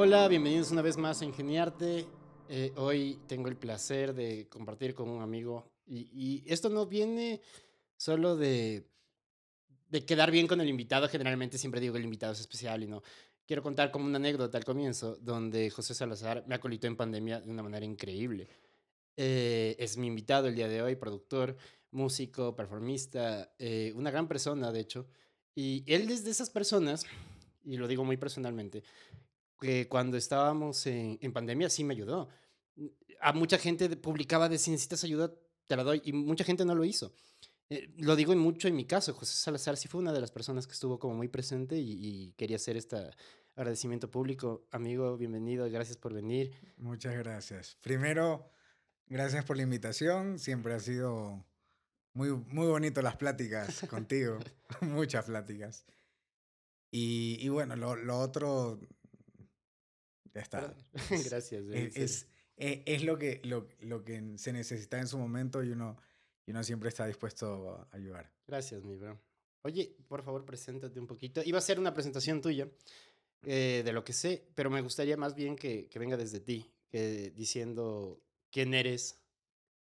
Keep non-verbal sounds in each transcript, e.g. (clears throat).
Hola, bienvenidos una vez más a Ingeniarte. Eh, hoy tengo el placer de compartir con un amigo y, y esto no viene solo de, de quedar bien con el invitado. Generalmente siempre digo que el invitado es especial y no. Quiero contar como una anécdota al comienzo, donde José Salazar me acolitó en pandemia de una manera increíble. Eh, es mi invitado el día de hoy, productor, músico, performista, eh, una gran persona, de hecho. Y él es de esas personas, y lo digo muy personalmente, que cuando estábamos en, en pandemia sí me ayudó. A mucha gente publicaba de si necesitas ayuda, te la doy, y mucha gente no lo hizo. Eh, lo digo en mucho en mi caso, José Salazar sí fue una de las personas que estuvo como muy presente y, y quería hacer este agradecimiento público. Amigo, bienvenido, gracias por venir. Muchas gracias. Primero, gracias por la invitación, siempre ha sido muy, muy bonito las pláticas contigo, (laughs) (laughs) muchas pláticas. Y, y bueno, lo, lo, otro, ya está. (laughs) gracias. Es, es, es, es, lo, que, lo, lo que se necesita en su momento y uno y uno siempre está dispuesto a ayudar. Gracias, mi bro. Oye, por favor, preséntate un poquito. Iba a ser una presentación tuya eh, de lo que sé, pero me gustaría más bien que, que venga desde ti, que diciendo quién eres.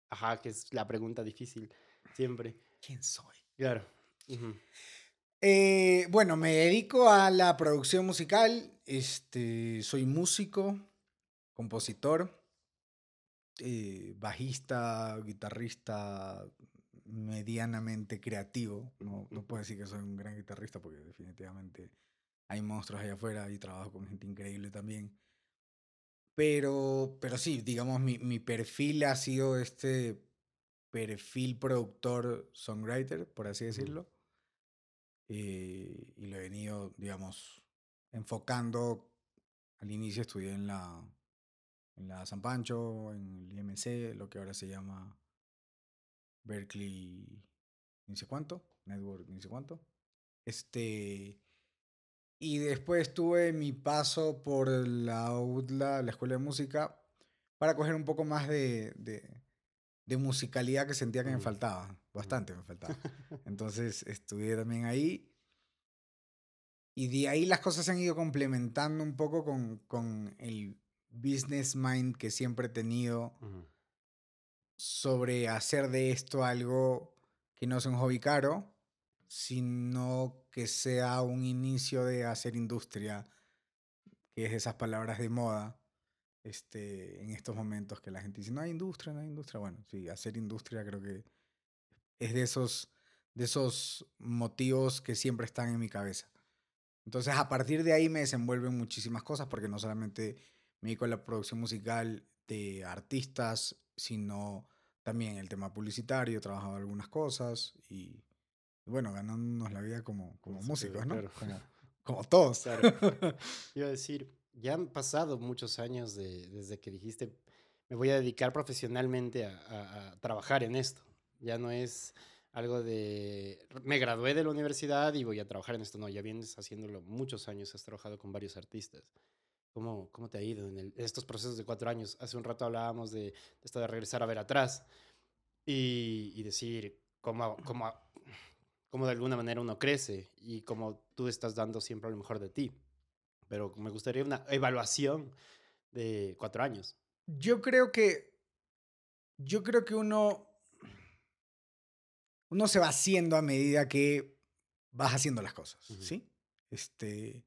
Ajá, que es la pregunta difícil siempre. ¿Quién soy? Claro. Uh -huh. eh, bueno, me dedico a la producción musical. Este, soy músico, compositor eh, bajista, guitarrista medianamente creativo. No, no puedo decir que soy un gran guitarrista porque definitivamente hay monstruos allá afuera y trabajo con gente increíble también. Pero, pero sí, digamos, mi, mi perfil ha sido este perfil productor songwriter, por así decirlo. Eh, y lo he venido, digamos, enfocando. Al inicio estudié en la en la San Pancho, en el IMC, lo que ahora se llama Berkeley, ni sé cuánto, Network, ni sé cuánto. Este, y después tuve mi paso por la UDLA, la Escuela de Música, para coger un poco más de, de, de musicalidad que sentía que me faltaba, bastante me faltaba. (laughs) Entonces estudié también ahí. Y de ahí las cosas se han ido complementando un poco con, con el business mind que siempre he tenido uh -huh. sobre hacer de esto algo que no sea un hobby caro, sino que sea un inicio de hacer industria, que es esas palabras de moda este, en estos momentos que la gente dice, no hay industria, no hay industria. Bueno, sí, hacer industria creo que es de esos, de esos motivos que siempre están en mi cabeza. Entonces, a partir de ahí me desenvuelven muchísimas cosas, porque no solamente me dedico a la producción musical de artistas, sino también el tema publicitario, he trabajado algunas cosas y, bueno, ganándonos la vida como, como sí, músicos, ¿no? Claro. Como, (laughs) como, todos. Claro. (laughs) Iba a decir, ya han pasado muchos años de, desde que dijiste, me voy a dedicar profesionalmente a, a, a trabajar en esto. Ya no es algo de, me gradué de la universidad y voy a trabajar en esto. No, ya vienes haciéndolo muchos años, has trabajado con varios artistas. ¿Cómo, ¿Cómo, te ha ido en, el, en, estos procesos de cuatro años? Hace un rato hablábamos de, de esto de regresar a ver atrás y, y decir cómo, cómo, cómo, de alguna manera uno crece y cómo tú estás dando siempre lo mejor de ti. Pero me gustaría una evaluación de cuatro años. Yo creo que, yo creo que uno, uno se va haciendo a medida que vas haciendo las cosas, uh -huh. ¿sí? Este,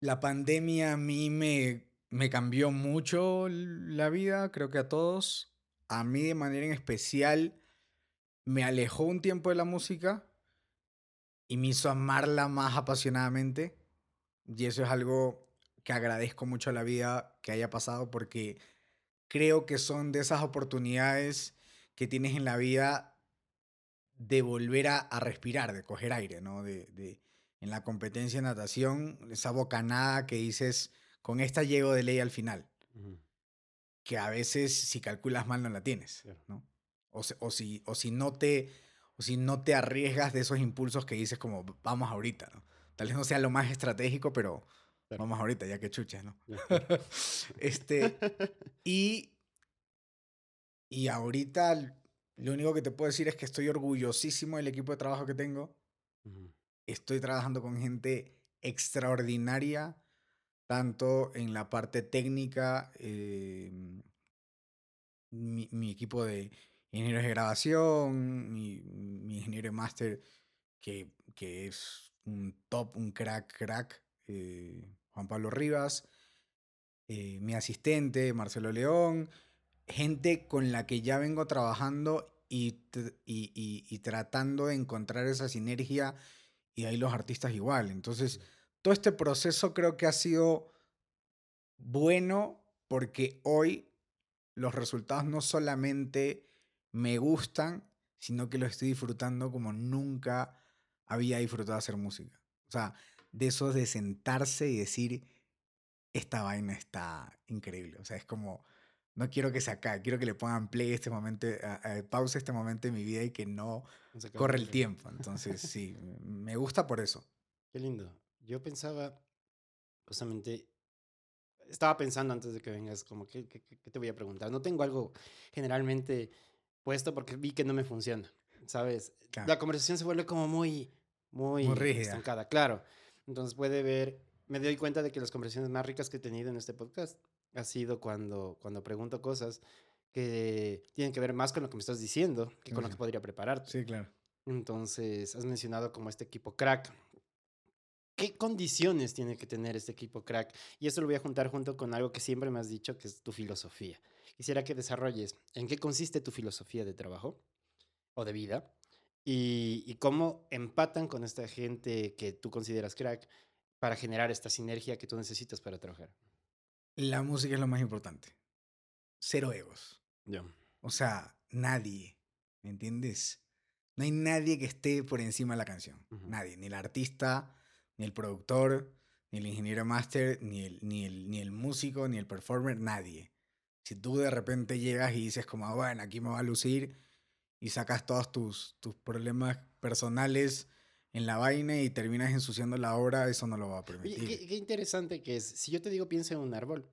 la pandemia a mí me, me cambió mucho la vida, creo que a todos. A mí de manera en especial me alejó un tiempo de la música y me hizo amarla más apasionadamente. Y eso es algo que agradezco mucho a la vida que haya pasado porque creo que son de esas oportunidades que tienes en la vida de volver a, a respirar, de coger aire, ¿no? De, en la competencia de natación, esa bocanada que dices, con esta llego de ley al final. Uh -huh. Que a veces, si calculas mal, no la tienes, ¿no? O, o, si, o, si no te, o si no te arriesgas de esos impulsos que dices como, vamos ahorita, ¿no? Tal vez no sea lo más estratégico, pero, Claro. Vamos ahorita, ya que chuches, ¿no? (laughs) Este, y, y ahorita lo único que te puedo decir es que estoy orgullosísimo del equipo de trabajo que tengo. Ujú. Estoy trabajando con gente extraordinaria, tanto en la parte técnica, eh, mi, equipo de ingenieros de grabación, mi, ingeniero de máster, que, que es un top, un crack, crack, eh, Juan Pablo Rivas, eh, mi asistente, Marcelo León, gente con la que ya vengo trabajando y, tr- y- y- y tratando de encontrar esa sinergia y ahí los artistas igual. Entonces, todo este proceso creo que ha sido bueno porque hoy los resultados no solamente me gustan, sino que lo estoy disfrutando como nunca había disfrutado hacer música. O sea, de eso de sentarse y decir, esta vaina está increíble. O sea, es como, no quiero que se acabe, quiero que le pongan play este momento, a- a- pausa este momento de mi vida y que no corre el tiempo. Entonces, sí, me gusta por eso. Qué lindo. Yo pensaba, justamente, estaba pensando antes de que vengas, como, ¿qué, qué, qué- qué te voy a preguntar? No tengo algo generalmente puesto porque vi que no me funciona, ¿sabes? Claro. La conversación se vuelve como muy, muy, Muy rígida. estancada, claro. Entonces puede ver, me doy cuenta de que las conversaciones más ricas que he tenido en este podcast ha sido cuando, cuando pregunto cosas que tienen que ver más con lo que me estás diciendo que con lo que podría prepararte. Sí, claro. Entonces, has mencionado como este equipo crack. ¿Qué condiciones tiene que tener este equipo crack? Y eso lo voy a juntar junto con algo que siempre me has dicho, que es tu filosofía. Quisiera que desarrolles en qué consiste tu filosofía de trabajo o de vida y, y cómo empatan con esta gente que tú consideras crack para generar esta sinergia que tú necesitas para trabajar. La música es lo más importante. Cero egos. Yo. O sea, nadie. ¿Me entiendes? No hay nadie que esté por encima de la canción. Nadie. Ni el artista, ni el productor, ni el ingeniero máster, ni el, ni, el, ni el músico, ni el performer, nadie. Si tú de repente llegas y dices como, "Ah, bueno, aquí me va a lucir y sacas todos tus, tus problemas personales en la vaina y terminas ensuciando la obra, eso no lo va a Oye, permitir. qué, qué interesante que es. Si yo te digo piensa en un árbol,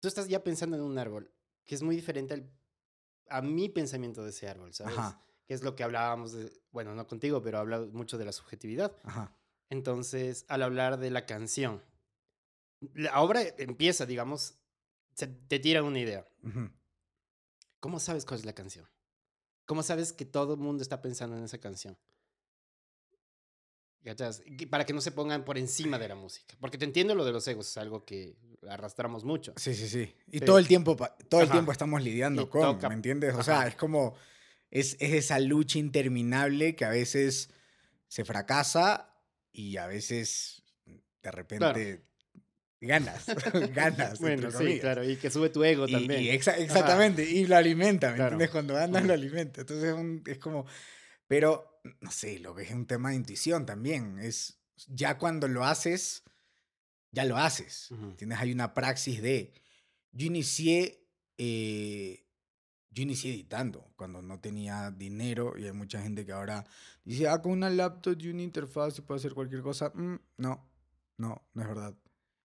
tú estás ya pensando en un árbol, que es muy diferente al, a mi pensamiento de ese árbol, ¿sabes? Ajá, Que es lo que hablábamos, de, bueno, no contigo, pero habla mucho de la subjetividad. ajá. Entonces, al hablar de la canción, la obra empieza, digamos, se te tira una idea. ¿Cómo sabes cuál es la canción? ¿Cómo sabes que todo el mundo está pensando en esa canción? ¿Cachas? Para que no se pongan por encima de la música. Porque te entiendo lo de los egos, es algo que arrastramos mucho. Sí, sí, sí. Y Pero- todo el tiempo, todo el Ajá. tiempo estamos lidiando Y con, toca- ¿me entiendes? O Ajá. sea, es como, es, es esa lucha interminable que a veces se fracasa y a veces de repente ganas, (laughs) (laughs) ganas. Bueno, sí, comillas. claro, y que sube tu ego Y- también. y exa- exactamente, y lo alimenta, ¿me Claro. entiendes? Cuando andas lo alimenta. Entonces es, un- es como, pero no sé, lo que es un tema de intuición también. Es ya cuando lo haces, ya lo haces. Ujú. Tienes Hay una praxis de. Yo inicié, eh, yo inicié editando cuando no tenía dinero y hay mucha gente que ahora dice, ah, con una laptop y una interfaz y puedo hacer cualquier cosa. Mm, no, no, no es verdad.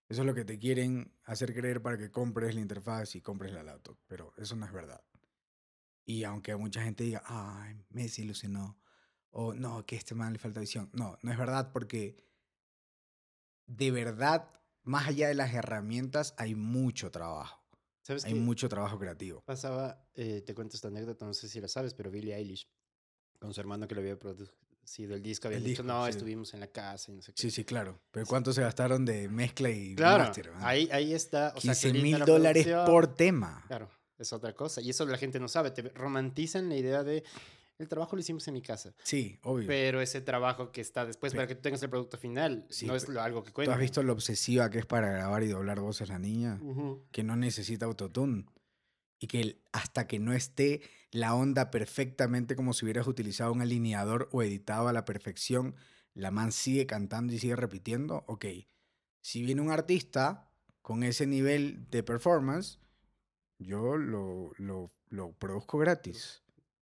Eso es lo que te quieren hacer creer para que compres la interfaz y compres la laptop, pero eso no es verdad. Y aunque mucha gente diga, ay, me desilusionó, o no, que a este man le falta visión. No, no es verdad porque de verdad, más allá de las herramientas, hay mucho trabajo. ¿Sabes Hay mucho trabajo creativo. pasaba? Eh, te cuento esta anécdota, no sé si la sabes, pero Billie Eilish, con su hermano que le había producido el disco, había El dicho, disco, no, sí. estuvimos en la casa y no sé qué. Sí, sí, claro. Pero Sí. ¿cuánto se gastaron de mezcla y Claro, máster? man? ahí, ahí está. O sea, qué 15 linda mil la dólares por tema. Claro, es otra cosa. Y eso la gente no sabe. Te romantizan la idea de el trabajo lo hicimos en mi casa. Sí, obvio. Pero ese trabajo que está después para que tú tengas el producto final Sí, no es lo- algo que ¿Tú cuenta. has visto lo obsesiva que es para grabar y doblar voces la niña? Que no necesita autotune. Y que hasta que no esté la onda perfectamente como si hubieras utilizado un alineador o editado a la perfección, la man sigue cantando y sigue repitiendo. Ok, si viene un artista con ese nivel de performance, yo lo, lo, lo produzco gratis.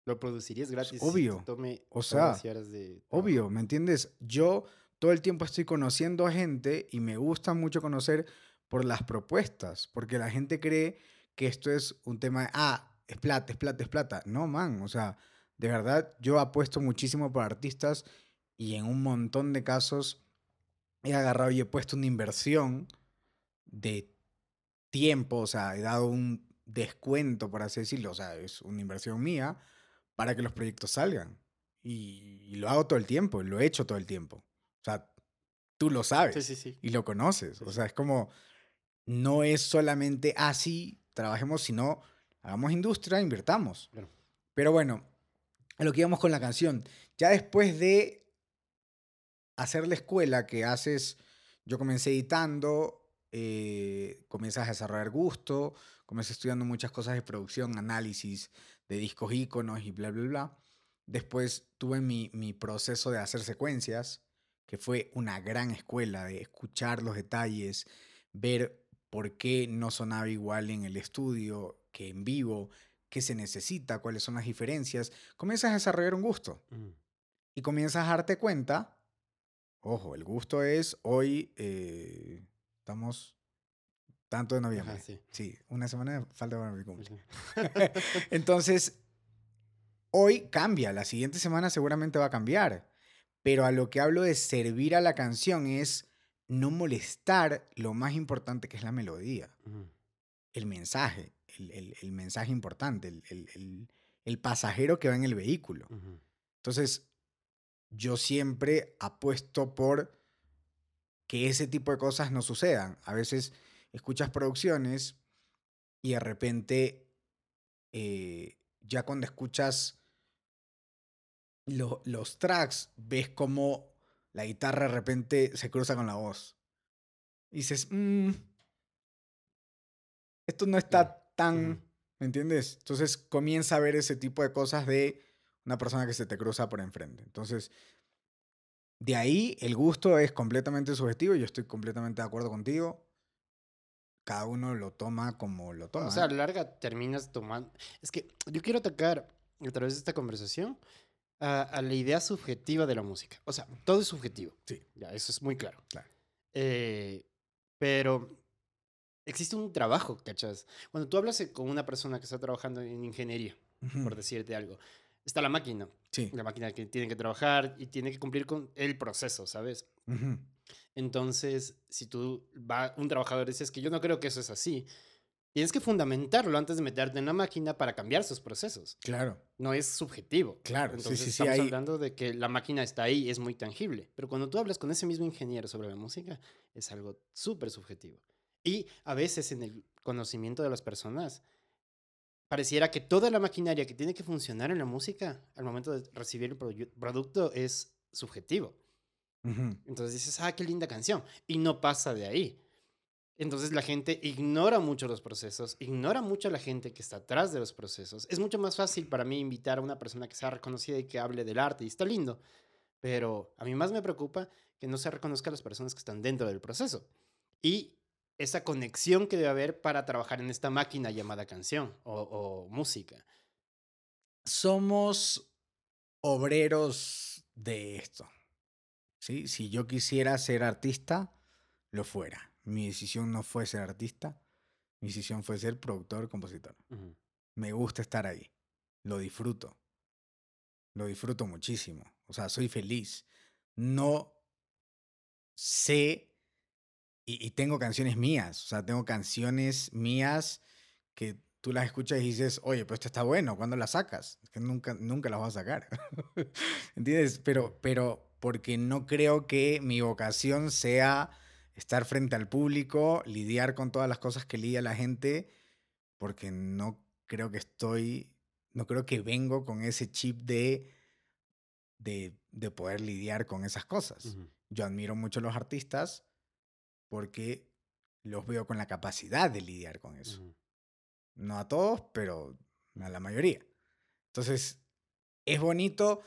Lo producirías gratis. si obvio. tome O sea, de. Obvio, ¿me entiendes? Yo todo el tiempo estoy conociendo a gente y me gusta mucho conocer por las propuestas, porque la gente cree que esto es un tema de, ah, es plata, es plata, es plata. No, man, o sea, de verdad yo apuesto muchísimo por artistas y en un montón de casos he agarrado y he puesto una inversión de tiempo, o sea, he dado un descuento, por así decirlo, o sea, es una inversión mía para que los proyectos salgan. Y, lo hago todo el tiempo, lo he hecho todo el tiempo. O sea, tú lo sabes Sí, sí, sí. y lo conoces. O sea, es como, no es solamente así, trabajemos, sino hagamos industria, invirtamos. Claro. Pero bueno, a lo que íbamos con la canción. Ya después de hacer la escuela que haces, yo comencé editando, eh, comienzas a desarrollar gusto, comencé estudiando muchas cosas de producción, análisis de discos íconos y bla, bla, bla. Después tuve mi, mi proceso de hacer secuencias, que fue una gran escuela de escuchar los detalles, ver por qué no sonaba igual en el estudio que en vivo, qué se necesita, cuáles son las diferencias. Comienzas a desarrollar un gusto Mm. y comienzas a darte cuenta, ojo, el gusto es hoy, eh, estamos tanto de noviembre. Ajá, sí. Sí, una semana falta para mi cumple. (laughs) Entonces, hoy cambia, la siguiente semana seguramente va a cambiar, pero a lo que hablo de servir a la canción es no molestar lo más importante que es la melodía, el mensaje, el, el- el mensaje importante, el, el- pasajero que va en el vehículo. Entonces, yo siempre apuesto por que ese tipo de cosas no sucedan. A veces escuchas producciones y de repente, eh, ya cuando escuchas lo- los tracks, ves como la guitarra de repente se cruza con la voz. Y dices, "Mm, esto no está tan... Ujú. ¿Me entiendes? Entonces comienza a ver ese tipo de cosas de una persona que se te cruza por enfrente. Entonces, de ahí el gusto es completamente subjetivo. Yo estoy completamente de acuerdo contigo. Cada uno lo toma como lo toma. O sea, a ¿eh? la larga terminas tomando... Es que yo quiero atacar a través de esta conversación a, a la idea subjetiva de la música. O sea, todo es subjetivo. Sí. Ya, eso es muy claro. Claro. Eh, pero existe un trabajo, ¿cachas? Cuando tú hablas con una persona que está trabajando en ingeniería, Ujú. por decirte algo, está la máquina, Sí. la máquina que tiene que trabajar y tiene que cumplir con el proceso, ¿sabes? Ujú. Entonces, si tú va un trabajador dices que yo no creo que eso es así, tienes que fundamentarlo antes de meterte en la máquina para cambiar sus procesos. Claro, No es subjetivo. claro. Entonces sí, sí, sí. estamos hay- hablando de que la máquina está ahí, es muy tangible. Pero cuando tú hablas con ese mismo ingeniero sobre la música, es algo súper subjetivo. Y a veces en el conocimiento de las personas, pareciera que toda la maquinaria que tiene que funcionar en la música al momento de recibir el produ- producto es subjetivo. Entonces dices, ah, qué linda canción. Y no pasa de ahí. Entonces la gente ignora mucho los procesos, ignora mucho a la gente que está atrás de los procesos. Es mucho más fácil para mí invitar a una persona que sea reconocida y que hable del arte, y está lindo. Pero a mí más me preocupa que no se reconozca a las personas que están dentro del proceso. Y esa conexión que debe haber para trabajar en esta máquina llamada canción o, o música. Somos obreros de esto. ¿Sí? Si yo quisiera ser artista, lo fuera. Mi decisión no fue ser artista, mi decisión fue ser productor, compositor. Me gusta estar ahí, lo disfruto, lo disfruto muchísimo. O sea, soy feliz. No sé, y, y tengo canciones mías, o sea, tengo canciones mías que tú las escuchas y dices, oye, pero esto está bueno, ¿cuándo la sacas? Es que nunca, nunca las vas a sacar. (laughs) ¿Entiendes? Pero, pero porque no creo que mi vocación sea estar frente al público, lidiar con todas las cosas que lidia la gente, porque no creo que estoy, no creo que vengo con ese chip de, de, de poder lidiar con esas cosas. Yo admiro mucho a los artistas porque los veo con la capacidad de lidiar con eso. No a todos, pero a la mayoría. Entonces, es bonito.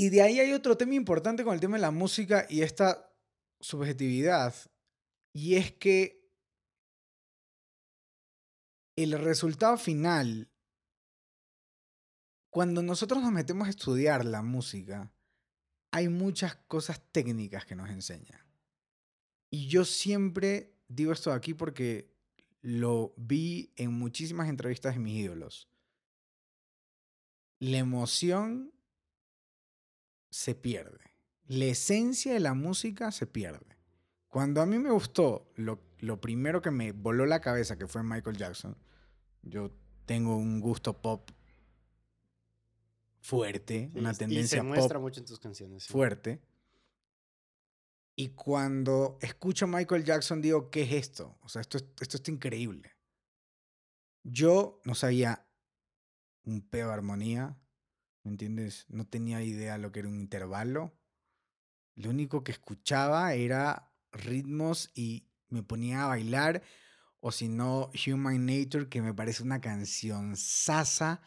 Y de ahí hay otro tema importante con el tema de la música y esta subjetividad. Y es que el resultado final, cuando nosotros nos metemos a estudiar la música, hay muchas cosas técnicas que nos enseña. Y yo siempre digo esto aquí porque lo vi en muchísimas entrevistas de mis ídolos. La emoción se pierde. La esencia de la música se pierde. Cuando a mí me gustó, lo, lo primero que me voló la cabeza, que fue Michael Jackson, yo tengo un gusto pop fuerte, Sí, una tendencia y se muestra pop mucho en tus canciones. sí. fuerte. Y cuando escucho a Michael Jackson digo, ¿qué es esto? O sea, esto, es- esto está increíble. Yo no sabía un pedo de armonía, ¿me entiendes? No tenía idea lo que era un intervalo. Lo único que escuchaba era ritmos y me ponía a bailar. O si no, Human Nature, que me parece una canción sasa.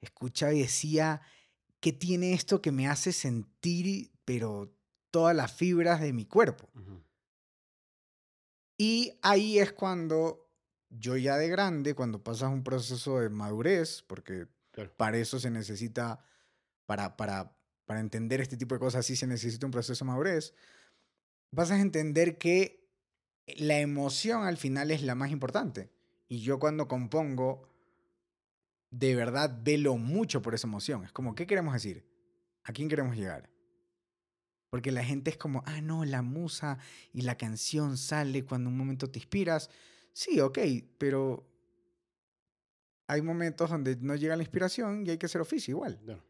Escuchaba y decía, ¿qué tiene esto que me hace sentir, pero todas las fibras de mi cuerpo? Ujú. Y ahí es cuando yo ya de grande, cuando pasas un proceso de madurez, porque Claro. para eso se necesita, para, para, para entender este tipo de cosas, sí se necesita un proceso de madurez, vas a entender que la emoción al final es la más importante. Y yo cuando compongo, de verdad velo mucho por esa emoción. Es como, ¿qué queremos decir? ¿A quién queremos llegar? Porque la gente es como, ah, no, la musa y la canción sale cuando un momento te inspiras. Sí, ok, pero hay momentos donde no llega la inspiración y hay que hacer oficio igual. Claro.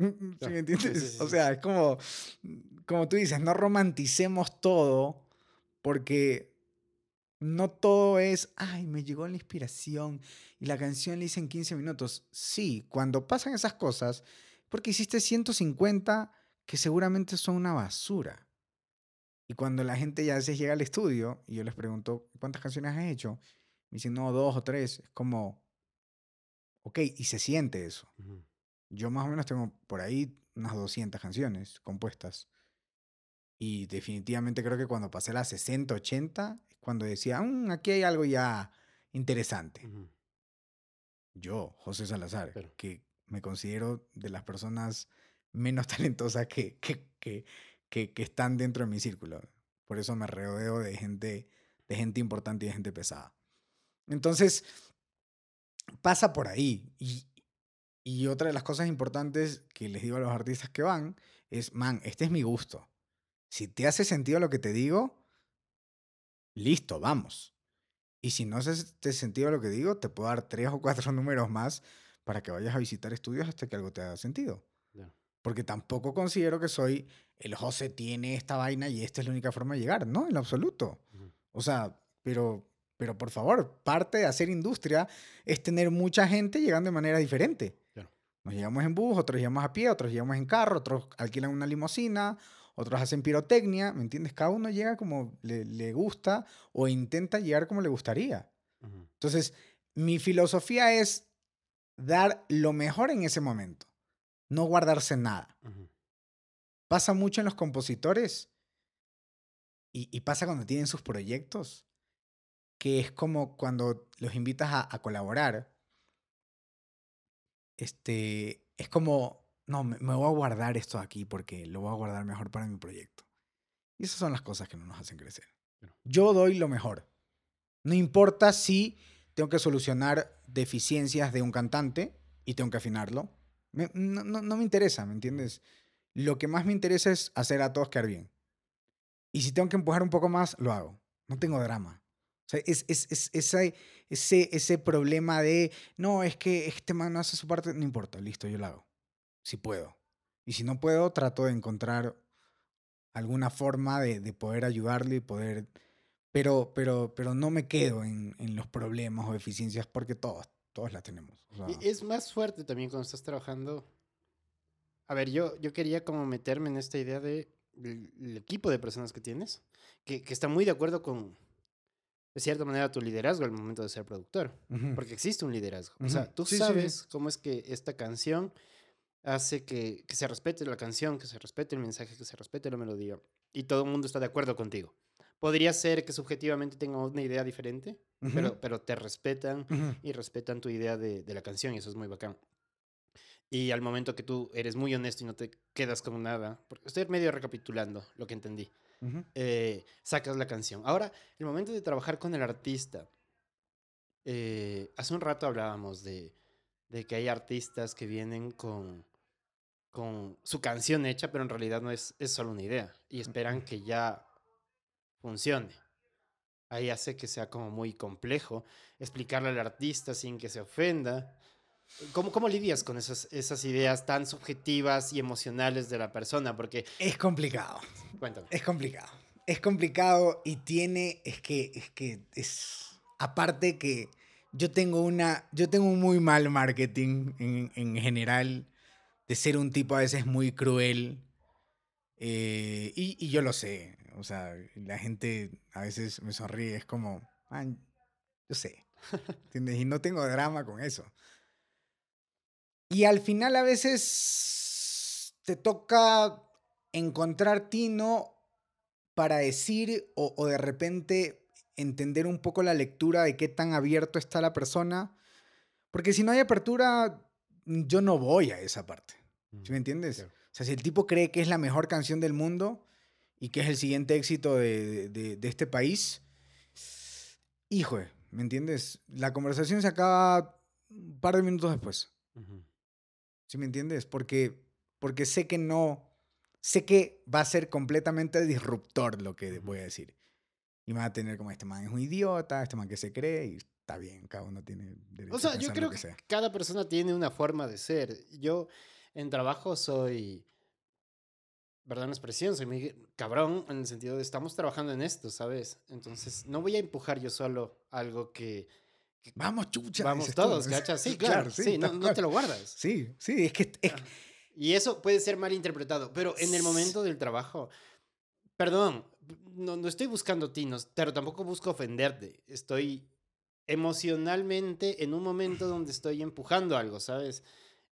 Mm, mm, ¿Sí me (laughs) entiendes? Sí, sí, sí, o sea, es como, como tú dices, no romanticemos todo porque no todo es, ay, me llegó la inspiración y la canción la hice en 15 minutos. Sí, cuando pasan esas cosas, porque hiciste 150 que seguramente son una basura. Y cuando la gente ya a veces llega al estudio y yo les pregunto, ¿cuántas canciones has hecho? Me dicen, no, dos o tres. Es como, ok, y se siente eso. Ujú. Yo más o menos tengo por ahí unas 200 canciones compuestas. Y definitivamente creo que cuando pasé las 60, 80, es cuando decía, "Mm, aquí hay algo ya interesante. Yo, José Salazar, que me considero de las personas menos (laughs) talentosas que, que, que, que, que están dentro de mi círculo. Por eso me rodeo de gente, de gente importante y de gente pesada. Entonces, pasa por ahí. Y, y otra de las cosas importantes que les digo a los artistas que van es, man, este es mi gusto. Si te hace sentido lo que te digo, listo, vamos. Y si no hace te sentido lo que digo, te puedo dar tres o cuatro (laughs) números más para que vayas a visitar estudios hasta que algo te haga sentido. Porque tampoco considero que soy el José tiene esta vaina y esta es la única forma de llegar. No, en lo absoluto. O sea, pero, pero por favor, parte de hacer industria es tener mucha gente llegando de manera diferente. Nos llegamos en bus, otros llegamos a pie, otros llegamos en carro, otros alquilan una limusina, otros hacen pirotecnia, ¿me entiendes? Cada uno llega como le, le gusta o intenta llegar como le gustaría. Entonces, mi filosofía es dar lo mejor en ese momento, no guardarse nada. Pasa mucho en los compositores y, y pasa cuando tienen sus proyectos, que es como cuando los invitas a, a colaborar. Este, es como, no, me, me voy a guardar esto aquí porque lo voy a guardar mejor para mi proyecto. Y esas son las cosas que no nos hacen crecer. Yo doy lo mejor. No importa si tengo que solucionar deficiencias de un cantante y tengo que afinarlo. Me- no, no- no me interesa, ¿me entiendes? Lo que más me interesa es hacer a todos quedar bien. Y si tengo que empujar un poco más, lo hago. No tengo drama. O sea, es, es, es- ese, ese, ese problema de, no, es que este man no hace su parte, no importa, listo, yo lo hago. Si puedo. Y si no puedo, trato de encontrar alguna forma de, de poder ayudarle y poder... Pero, pero, pero no me quedo en, en los problemas o deficiencias porque todos, todos las tenemos. O sea, Y es más fuerte también cuando estás trabajando. A ver, yo, yo quería como meterme en esta idea de el, el equipo de personas que tienes, que, que está muy de acuerdo con, de cierta manera, tu liderazgo al momento de ser productor. Porque existe un liderazgo. O sea, tú Sí, sí, sí. sabes cómo es que esta canción hace que, que se respete la canción, que se respete el mensaje, que se respete la melodía. Y todo el mundo está de acuerdo contigo. Podría ser que subjetivamente tengan una idea diferente, pero, pero te respetan y respetan tu idea de, de la canción y eso es muy bacán. y al momento que tú eres muy honesto y no te quedas con nada, porque estoy medio recapitulando lo que entendí, Eh, sacas la canción. Ahora, el momento de trabajar con el artista, eh, hace un rato hablábamos de, de que hay artistas que vienen con, con su canción hecha, pero en realidad no es, es solo una idea y esperan que ya funcione. Ahí hace que sea como muy complejo explicarle al artista sin que se ofenda. ¿Cómo, cómo lidias con esas, esas ideas tan subjetivas y emocionales de la persona? Porque, Es complicado. cuéntame. Es complicado. Es complicado y tiene, es que, es que es, aparte que yo tengo una, yo tengo un muy mal marketing en, en general, de ser un tipo a veces muy cruel, eh, y, y yo lo sé, o sea, la gente a veces me sonríe, es como, "Ah, yo sé, (laughs) ¿entiendes? Y no tengo drama con eso. Y al final a veces te toca encontrar tino para decir o, o de repente entender un poco la lectura de qué tan abierto está la persona. Porque si no hay apertura, yo no voy a esa parte. ¿Sí me entiendes? Claro. O sea, si el tipo cree que es la mejor canción del mundo y que es el siguiente éxito de, de- de este país, hijo, ¿me entiendes? La conversación se acaba un par de minutos después. Ujú. ¿Sí me entiendes? Porque, porque sé que no, sé que va a ser completamente disruptor lo que voy a decir. Y me va a tener como este man es un idiota, este man que se cree y está bien, cada uno tiene derecho O sea, a yo creo que, cada persona tiene una forma de ser. Yo en trabajo soy, perdón la expresión, soy muy cabrón en el sentido de estamos trabajando en esto, ¿sabes? Entonces no voy a empujar yo solo algo que Vamos, chucha. vamos tú, todos. ¿cachas? Sí, (laughs) claro, sí, no, te lo guardas. Sí, sí, es que, es Y eso puede ser mal interpretado, pero en el momento del trabajo, perdón, no, no estoy buscando tinos, pero tampoco busco ofenderte. Estoy emocionalmente en un momento donde estoy empujando algo, ¿sabes?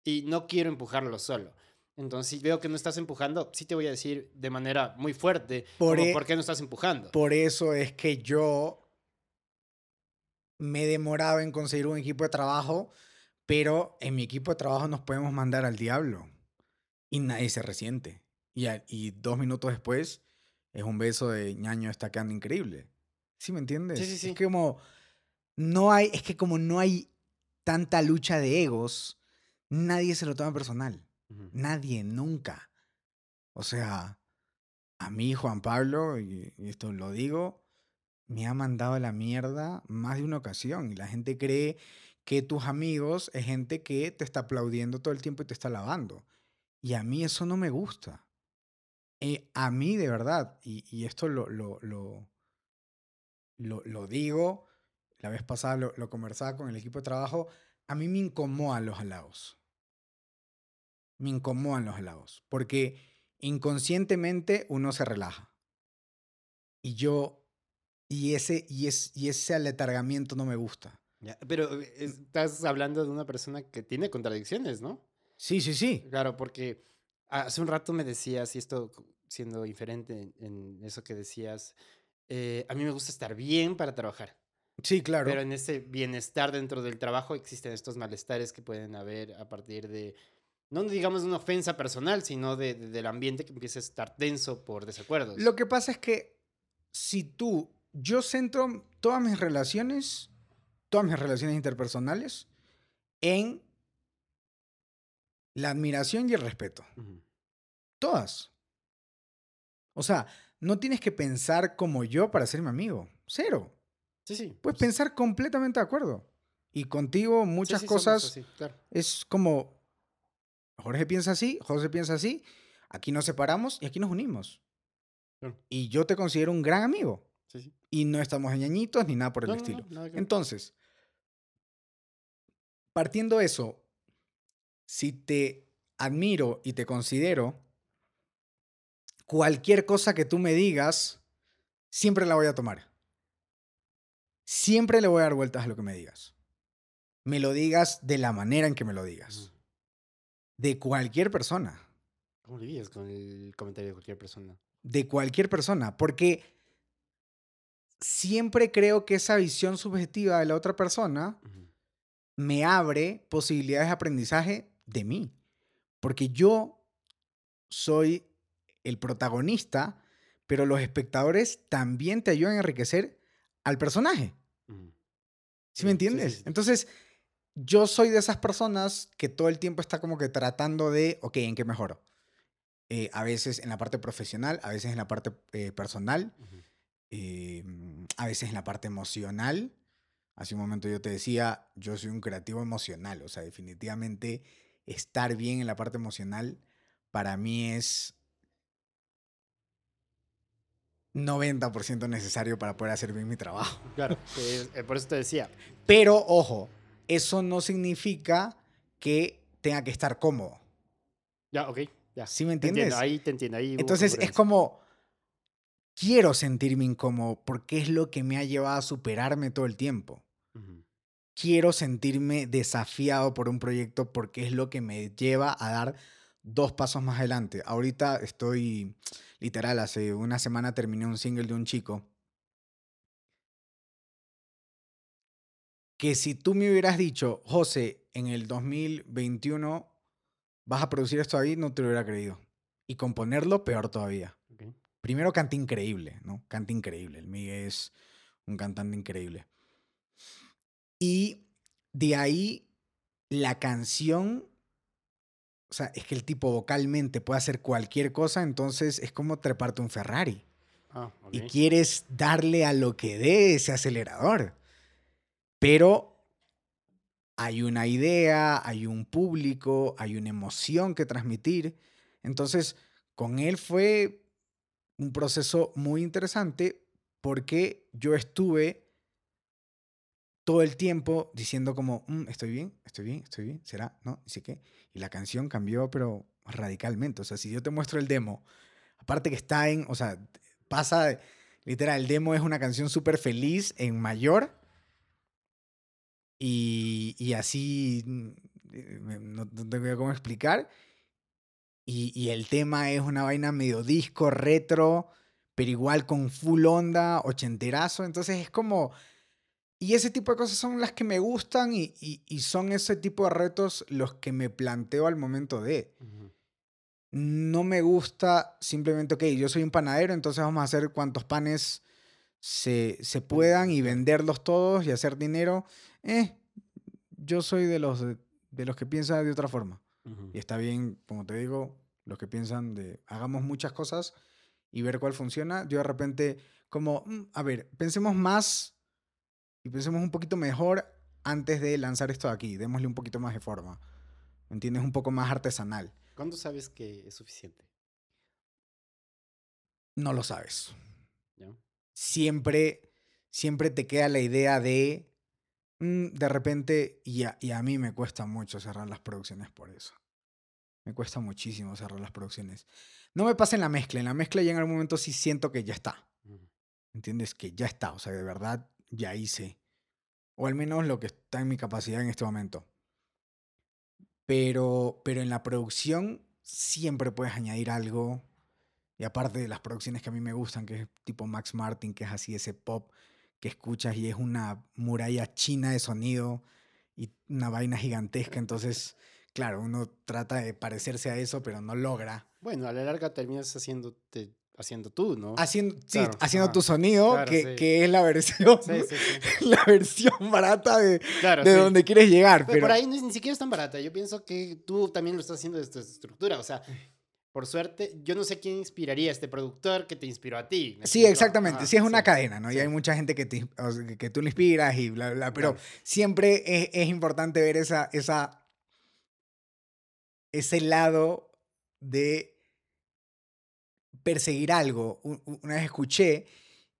Y no quiero empujarlo solo. Entonces, si veo que no estás empujando, sí te voy a decir de manera muy fuerte, Por como, e- ¿por qué no estás empujando? por eso es que yo me he demorado en conseguir un equipo de trabajo, pero en mi equipo de trabajo nos podemos mandar al diablo y nadie se resiente. Y, a- y dos minutos después es un beso de ñaño, está quedando increíble. ¿Sí me entiendes? Sí, sí, sí. Es que como no hay, es que como no hay tanta lucha de egos, nadie se lo toma personal. Nadie, nunca. O sea, a mí Juan Pablo, y, y esto lo digo, me ha mandado a la mierda más de una ocasión. Y la gente cree que tus amigos es gente que te está aplaudiendo todo el tiempo y te está alabando. Y a mí eso no me gusta. Eh, a mí de verdad, y, esto lo, lo, lo, lo, digo, la vez pasada lo, lo conversaba con el equipo de trabajo, a mí me incomodan los halagos me incomodan los helados, porque inconscientemente uno se relaja. Y yo, y ese, y es, y ese aletargamiento no me gusta. Ya, Pero eh, estás hablando de una persona que tiene contradicciones, ¿no? Sí, sí, sí. Claro, porque hace un rato me decías, y esto siendo diferente en, eso que decías, eh, a mí me gusta estar bien para trabajar, Sí, claro. pero en ese bienestar dentro del trabajo existen estos malestares que pueden haber a partir de, no digamos una ofensa personal, sino de, de- del ambiente que empieza a estar tenso por desacuerdos. Lo que pasa es que si tú, yo centro todas mis relaciones, todas mis relaciones interpersonales en la admiración y el respeto. Todas. O sea, no tienes que pensar como yo para ser mi amigo. Cero. Sí, sí. Puedes pues, pensar completamente de acuerdo. Y contigo muchas sí, cosas así, claro. es como, Jorge piensa así, José piensa así, aquí nos separamos y aquí nos unimos. Claro. Y yo te considero un gran amigo. Sí, sí. Y no estamos ñañitos ni nada por el No, estilo. no. Entonces, partiendo eso, si te admiro y te considero, cualquier cosa que tú me digas, siempre la voy a tomar. Siempre le voy a dar vueltas a lo que me digas. Me lo digas de la manera en que me lo digas. De cualquier persona. ¿Cómo lidias con el comentario de cualquier persona? De cualquier persona. Porque siempre creo que esa visión subjetiva de la otra persona me abre posibilidades de aprendizaje de mí. Porque yo soy el protagonista, pero los espectadores también te ayudan a enriquecer al personaje. ¿Sí me Sí, sí, sí, entiendes? sí. Entonces, yo soy de esas personas que todo el tiempo está como que tratando de, ok, ¿en qué mejoro? Eh, a veces en la parte profesional, a veces en la parte eh, personal. Eh, a veces en la parte emocional. Hace un momento yo te decía, yo soy un creativo emocional, o sea, definitivamente estar bien en la parte emocional para mí es 90% necesario para poder hacer bien mi trabajo. (laughs) Claro, es- eh, por eso te decía. Pero ojo, eso no significa que tenga que estar cómodo. Ya, ok, ya. ¿Sí me Te entiendo, entiendes? ahí te entiendo. Ahí Entonces es como, quiero sentirme incómodo porque es lo que me ha llevado a superarme todo el tiempo. Quiero sentirme desafiado por un proyecto porque es lo que me lleva a dar dos pasos más adelante. Ahorita estoy, literal, hace una semana terminé un single de un chico que si tú me hubieras dicho, José, en el 2021 vas a producir esto ahí, no te lo hubiera creído. Y componerlo, peor todavía. Primero canta increíble, ¿no? Canta increíble. El Miguel es un cantante increíble. Y de ahí la canción, o sea, es que el tipo vocalmente puede hacer cualquier cosa, entonces es como treparte un Ferrari. Ah. Y quieres darle a lo que dé ese acelerador. Pero hay una idea, hay un público, hay una emoción que transmitir. Entonces, con él fue un proceso muy interesante porque yo estuve todo el tiempo diciendo como, "Mm, estoy bien, estoy bien, estoy bien, será, ¿no? Y sé qué. Y la canción cambió, pero radicalmente. O sea, si yo te muestro el demo, aparte que está en, o sea, pasa, literal, el demo es una canción súper feliz en mayor. Y, y así, mm, eh, no, no tengo cómo explicar. Y, y el tema es una vaina medio disco, retro, pero igual con full onda, ochenterazo. Entonces es como... Y ese tipo de cosas son las que me gustan y, y- y son ese tipo de retos los que me planteo al momento de. No me gusta simplemente, ok, yo soy un panadero, entonces vamos a hacer cuantos panes se, se puedan y venderlos todos y hacer dinero. Eh, yo soy de los, de, de los que piensan de otra forma. Y está bien, como te digo, los que piensan de hagamos muchas cosas y ver cuál funciona. Yo de repente, como, "Mm, a ver, pensemos más y pensemos un poquito mejor antes de lanzar esto de aquí. Démosle un poquito más de forma. ¿Me entiendes? Un poco más artesanal. ¿Cuándo sabes que es suficiente? No lo sabes. ¿Ya? Siempre, siempre te queda la idea de, mm, de repente, y a, y a mí me cuesta mucho cerrar las producciones por eso. Me cuesta muchísimo cerrar las producciones. No me pasa en la mezcla. En la mezcla ya en algún momento sí siento que ya está. ¿Entiendes? Que ya está. O sea, de verdad ya hice. O al menos lo que está en mi capacidad en este momento. Pero, pero en la producción siempre puedes añadir algo. Y aparte de las producciones que a mí me gustan, que es tipo Max Martin, que es así ese pop que escuchas y es una muralla china de sonido y una vaina gigantesca. Entonces, claro, uno trata de parecerse a eso, pero no logra. Bueno, a la larga terminas haciéndote, haciendo tú, ¿no? Haciendo, sí, Claro, haciendo ajá. tu sonido, Claro, que, sí. que es la versión, Sí, sí, (laughs) la versión barata de, Claro, de donde quieres llegar. Pero Pero, por ahí ni siquiera es tan barata. Yo pienso que tú también lo estás haciendo desde tu estructura. O sea, por suerte, yo no sé quién inspiraría a este productor que te inspiró a ti. ¿me Sí, exactamente. Ajá, sí, es una cadena, ¿no? Y hay mucha gente que, te, que- tú le inspiras y bla, bla, pero siempre es, es importante ver esa, esa, ese lado de perseguir algo. Una vez escuché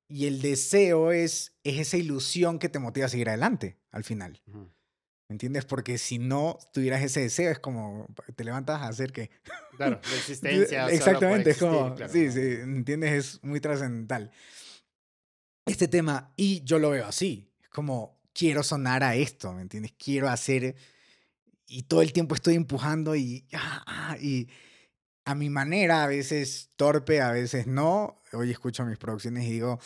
y el deseo es, es esa ilusión que te motiva a seguir adelante al final. ¿Me entiendes? Porque si no tuvieras ese deseo, es como te levantas a hacer que Claro, la (laughs) existencia. Exactamente, es como, claro, sí, sí, ¿entiendes? Es muy trascendental. Este tema, y yo lo veo así, es como, quiero sonar a esto, ¿me entiendes? Quiero hacer, y todo el tiempo estoy empujando y, ah, ah, y a mi manera, a veces torpe, a veces no. Hoy escucho mis producciones y digo,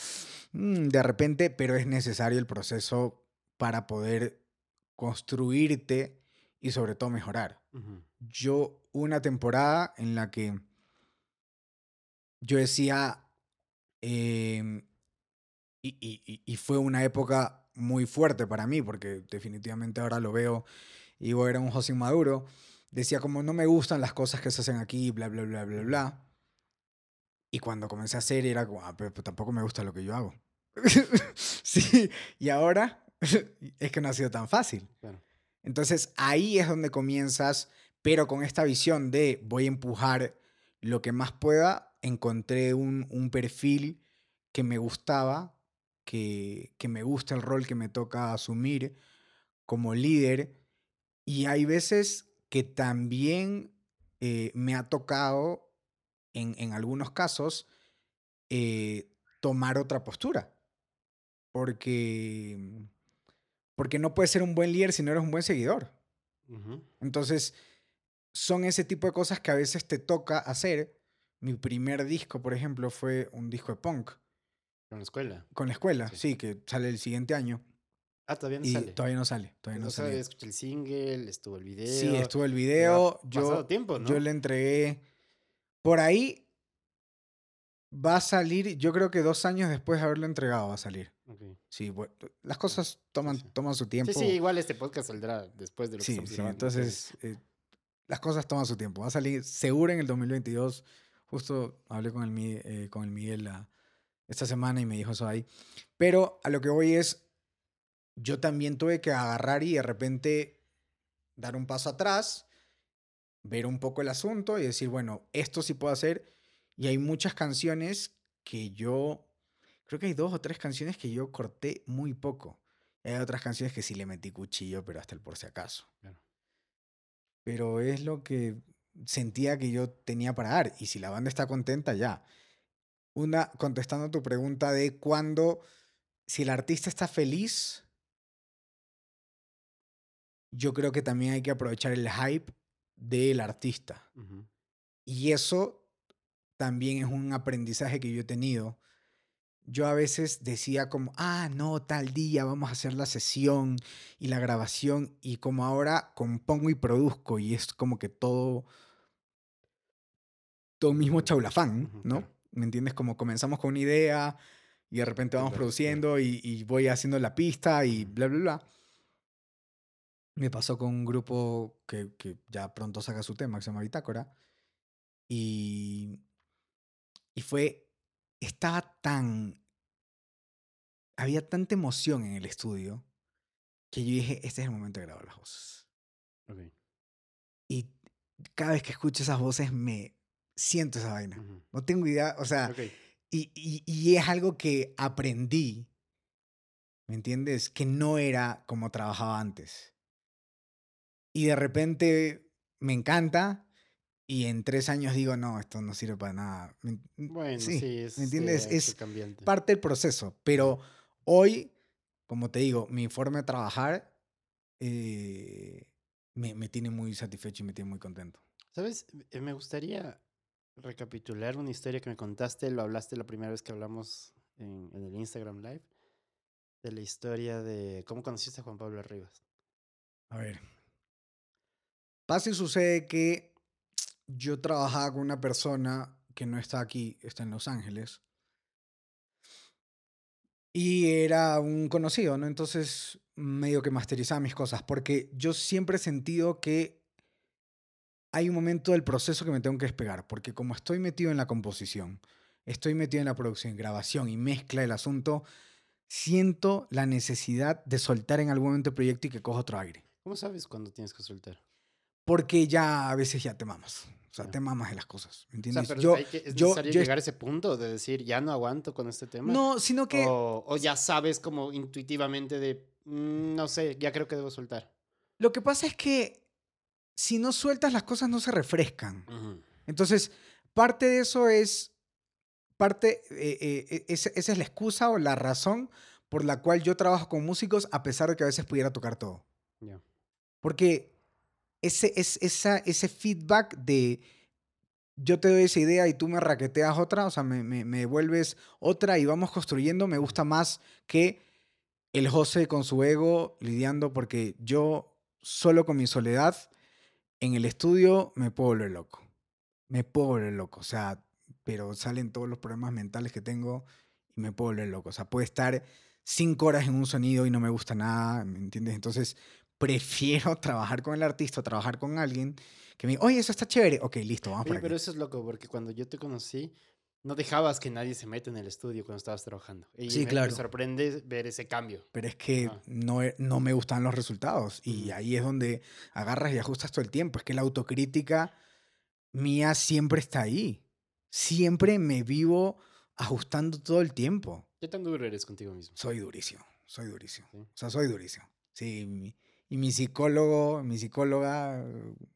"Mm, de repente, pero es necesario el proceso para poder construirte y sobre todo mejorar yo una temporada en la que yo decía, em, y, y- y fue una época muy fuerte para mí, porque definitivamente ahora lo veo, y digo, era un José Maduro, decía como no me gustan las cosas que se hacen aquí, bla, bla, bla, bla, bla. Y cuando comencé a hacer era como, ah, pero tampoco me gusta lo que yo hago. (laughs) sí, y ahora (laughs) es que no ha sido tan fácil. Claro. Entonces ahí es donde comienzas, pero con esta visión de voy a empujar lo que más pueda, encontré un, un perfil que me gustaba, que, que me gusta el rol que me toca asumir como líder. Y hay veces que también eh, me ha tocado, en, en algunos casos, eh, tomar otra postura. Porque, porque no puedes ser un buen líder si no eres un buen seguidor. Entonces, son ese tipo de cosas que a veces te toca hacer. Mi primer disco, por ejemplo, fue un disco de punk Con la escuela. con la escuela, Sí. sí, que sale el siguiente año. Ah, todavía no y sale. todavía no sale, todavía no sale. escuché el single, estuvo el video. Sí, estuvo el video. Yo, tiempo, ¿no? yo le entregué. Por ahí va a salir, yo creo que dos años después de haberlo entregado va a salir. Sí, las cosas toman, sí. toman su tiempo. Sí, sí, igual este podcast saldrá después de lo que Sí, estamos sí, grabando. entonces eh, las cosas toman su tiempo. Va a salir seguro en el 2022. Justo hablé con el, eh, con el Miguel la- esta semana y me dijo eso ahí. Pero a lo que voy es, yo también tuve que agarrar y de repente dar un paso atrás, ver un poco el asunto y decir, bueno, esto sí puedo hacer. Y hay muchas canciones que yo, creo que hay dos o tres canciones que yo corté muy poco. Y hay otras canciones que sí le metí cuchillo, pero hasta el por si acaso. Claro. Pero es lo que sentía que yo tenía para dar. Y si la banda está contenta, ya. Una, contestando a tu pregunta de cuándo, si el artista está feliz, yo creo que también hay que aprovechar el hype del artista. Y eso también es un aprendizaje que yo he tenido. Yo a veces decía como, ah, no, tal día vamos a hacer la sesión y la grabación y como ahora compongo y produzco y es como que todo, todo mismo chaulafán, ujú, ¿no? claro. ¿Me entiendes? Como comenzamos con una idea y de repente vamos Claro, produciendo y, y voy haciendo la pista y bla, bla, bla. Me pasó con un grupo que, que ya pronto saca su tema, que se llama Bitácora. Y, y fue, estaba tan, había tanta emoción en el estudio que yo dije, este es el momento de grabar las voces. Ok. Y cada vez que escucho esas voces me siento esa vaina. Ujú. No tengo idea, o sea, Ok. y, y- y es algo que aprendí, ¿me entiendes? Que no era como trabajaba antes. Y de repente me encanta y en tres años digo, no, esto no sirve para nada. Me- Bueno, sí, es ¿me entiendes? eh, es parte del proceso, pero hoy, como te digo, mi forma de trabajar eh, me, me tiene muy satisfecho y me tiene muy contento. ¿Sabes? Eh, Me gustaría recapitular una historia que me contaste, lo hablaste la primera vez que hablamos en, en el Instagram Live, de la historia de cómo conociste a Juan Pablo Rivas. A ver. Pasa y sucede que yo trabajaba con una persona que no está aquí, está en Los Ángeles. Y era un conocido, ¿no? Entonces, medio que masterizaba mis cosas, porque yo siempre he sentido que hay un momento del proceso que me tengo que despegar, porque como estoy metido en la composición, estoy metido en la producción, grabación y mezcla del asunto, siento la necesidad de soltar en algún momento el proyecto y que coja otro aire. ¿Cómo sabes cuándo tienes que soltar? Porque ya a veces ya te mamas. O sea, te mamas de las cosas. ¿Me O sea, entiendes? pero yo, hay que- es yo- necesario yo llegar a ese punto de decir, ya no aguanto con este tema. no, sino que. o, o ya sabes como intuitivamente de, "Mm, no sé, ya creo que debo soltar. Lo que pasa es que si no sueltas, las cosas no se refrescan. Ujú. Entonces, parte de eso es. Parte. eh, eh, eh, esa, esa es la excusa o la razón por la cual yo trabajo con músicos, a pesar de que a veces pudiera tocar todo. Ya. Porque ese, es, esa, ese feedback de yo te doy esa idea y tú me raqueteas otra, o sea, me, me, me devuelves otra y vamos construyendo, me gusta más que el José con su ego lidiando, porque yo solo con mi soledad en el estudio me puedo volver loco. Me puedo volver loco. O sea, pero salen todos los problemas mentales que tengo y me puedo volver loco. O sea, puede estar cinco horas en un sonido y no me gusta nada, ¿me entiendes? Entonces, prefiero (laughs) trabajar con el artista, trabajar con alguien que me diga, oye, eso está chévere. Ok, listo, vamos Oye, para pero eso es loco, porque cuando yo te conocí, no dejabas que nadie se meta en el estudio cuando estabas trabajando. Y Sí, me, me claro. sorprende ver ese cambio. Pero es que no, e- no me gustan los resultados. Y ahí es donde agarras y ajustas todo el tiempo. Es que la autocrítica mía siempre está ahí. Siempre me vivo ajustando todo el tiempo. ¿Qué tan duro eres contigo mismo? Soy durísimo, soy durísimo. Sí. O sea, soy durísimo. Sí, y mi psicólogo, mi psicóloga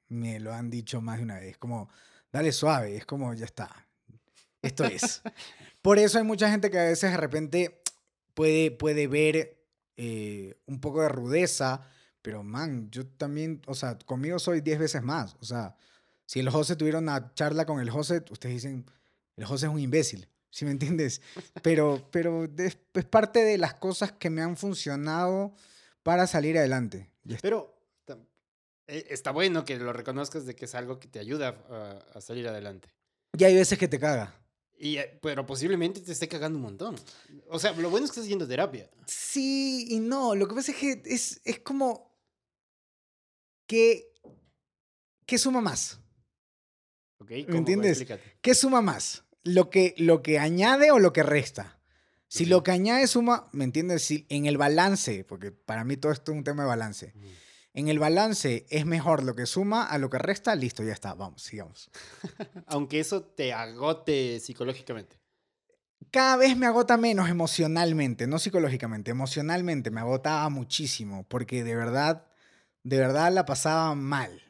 me lo han dicho más de una vez. Como, dale suave, es como, ya está. Esto es. (laughs) Por eso hay mucha gente que a veces de repente puede, puede ver eh, un poco de rudeza, pero man, yo también, o sea, conmigo soy 10 veces más. O sea, si el José tuviera una charla con el José, ustedes dicen, el José es un imbécil. ¿Sí me entiendes? Pero, pero es, es parte de las cosas que me han funcionado para salir adelante. Pero eh, está bueno que lo reconozcas de que es algo que te ayuda a, a salir adelante. Y hay veces que te caga. Y, eh, pero posiblemente te esté cagando un montón. O sea, lo bueno es que estás yendo a terapia. Sí y no. Lo que pasa es que es, es como que, ¿qué suma más? ¿Ok? ¿Me ¿Cómo? entiendes? ¿Qué suma más? ¿Lo que, lo que añade o lo que resta? Si lo que añade suma, ¿me entiendes? Si en el balance, porque para mí todo esto es un tema de balance. En el balance es mejor lo que suma a lo que resta, listo, ya está, vamos, sigamos. (laughs) Aunque eso te agote psicológicamente. Cada vez me agota menos emocionalmente, no psicológicamente, emocionalmente me agotaba muchísimo, porque de verdad, de verdad la pasaba mal.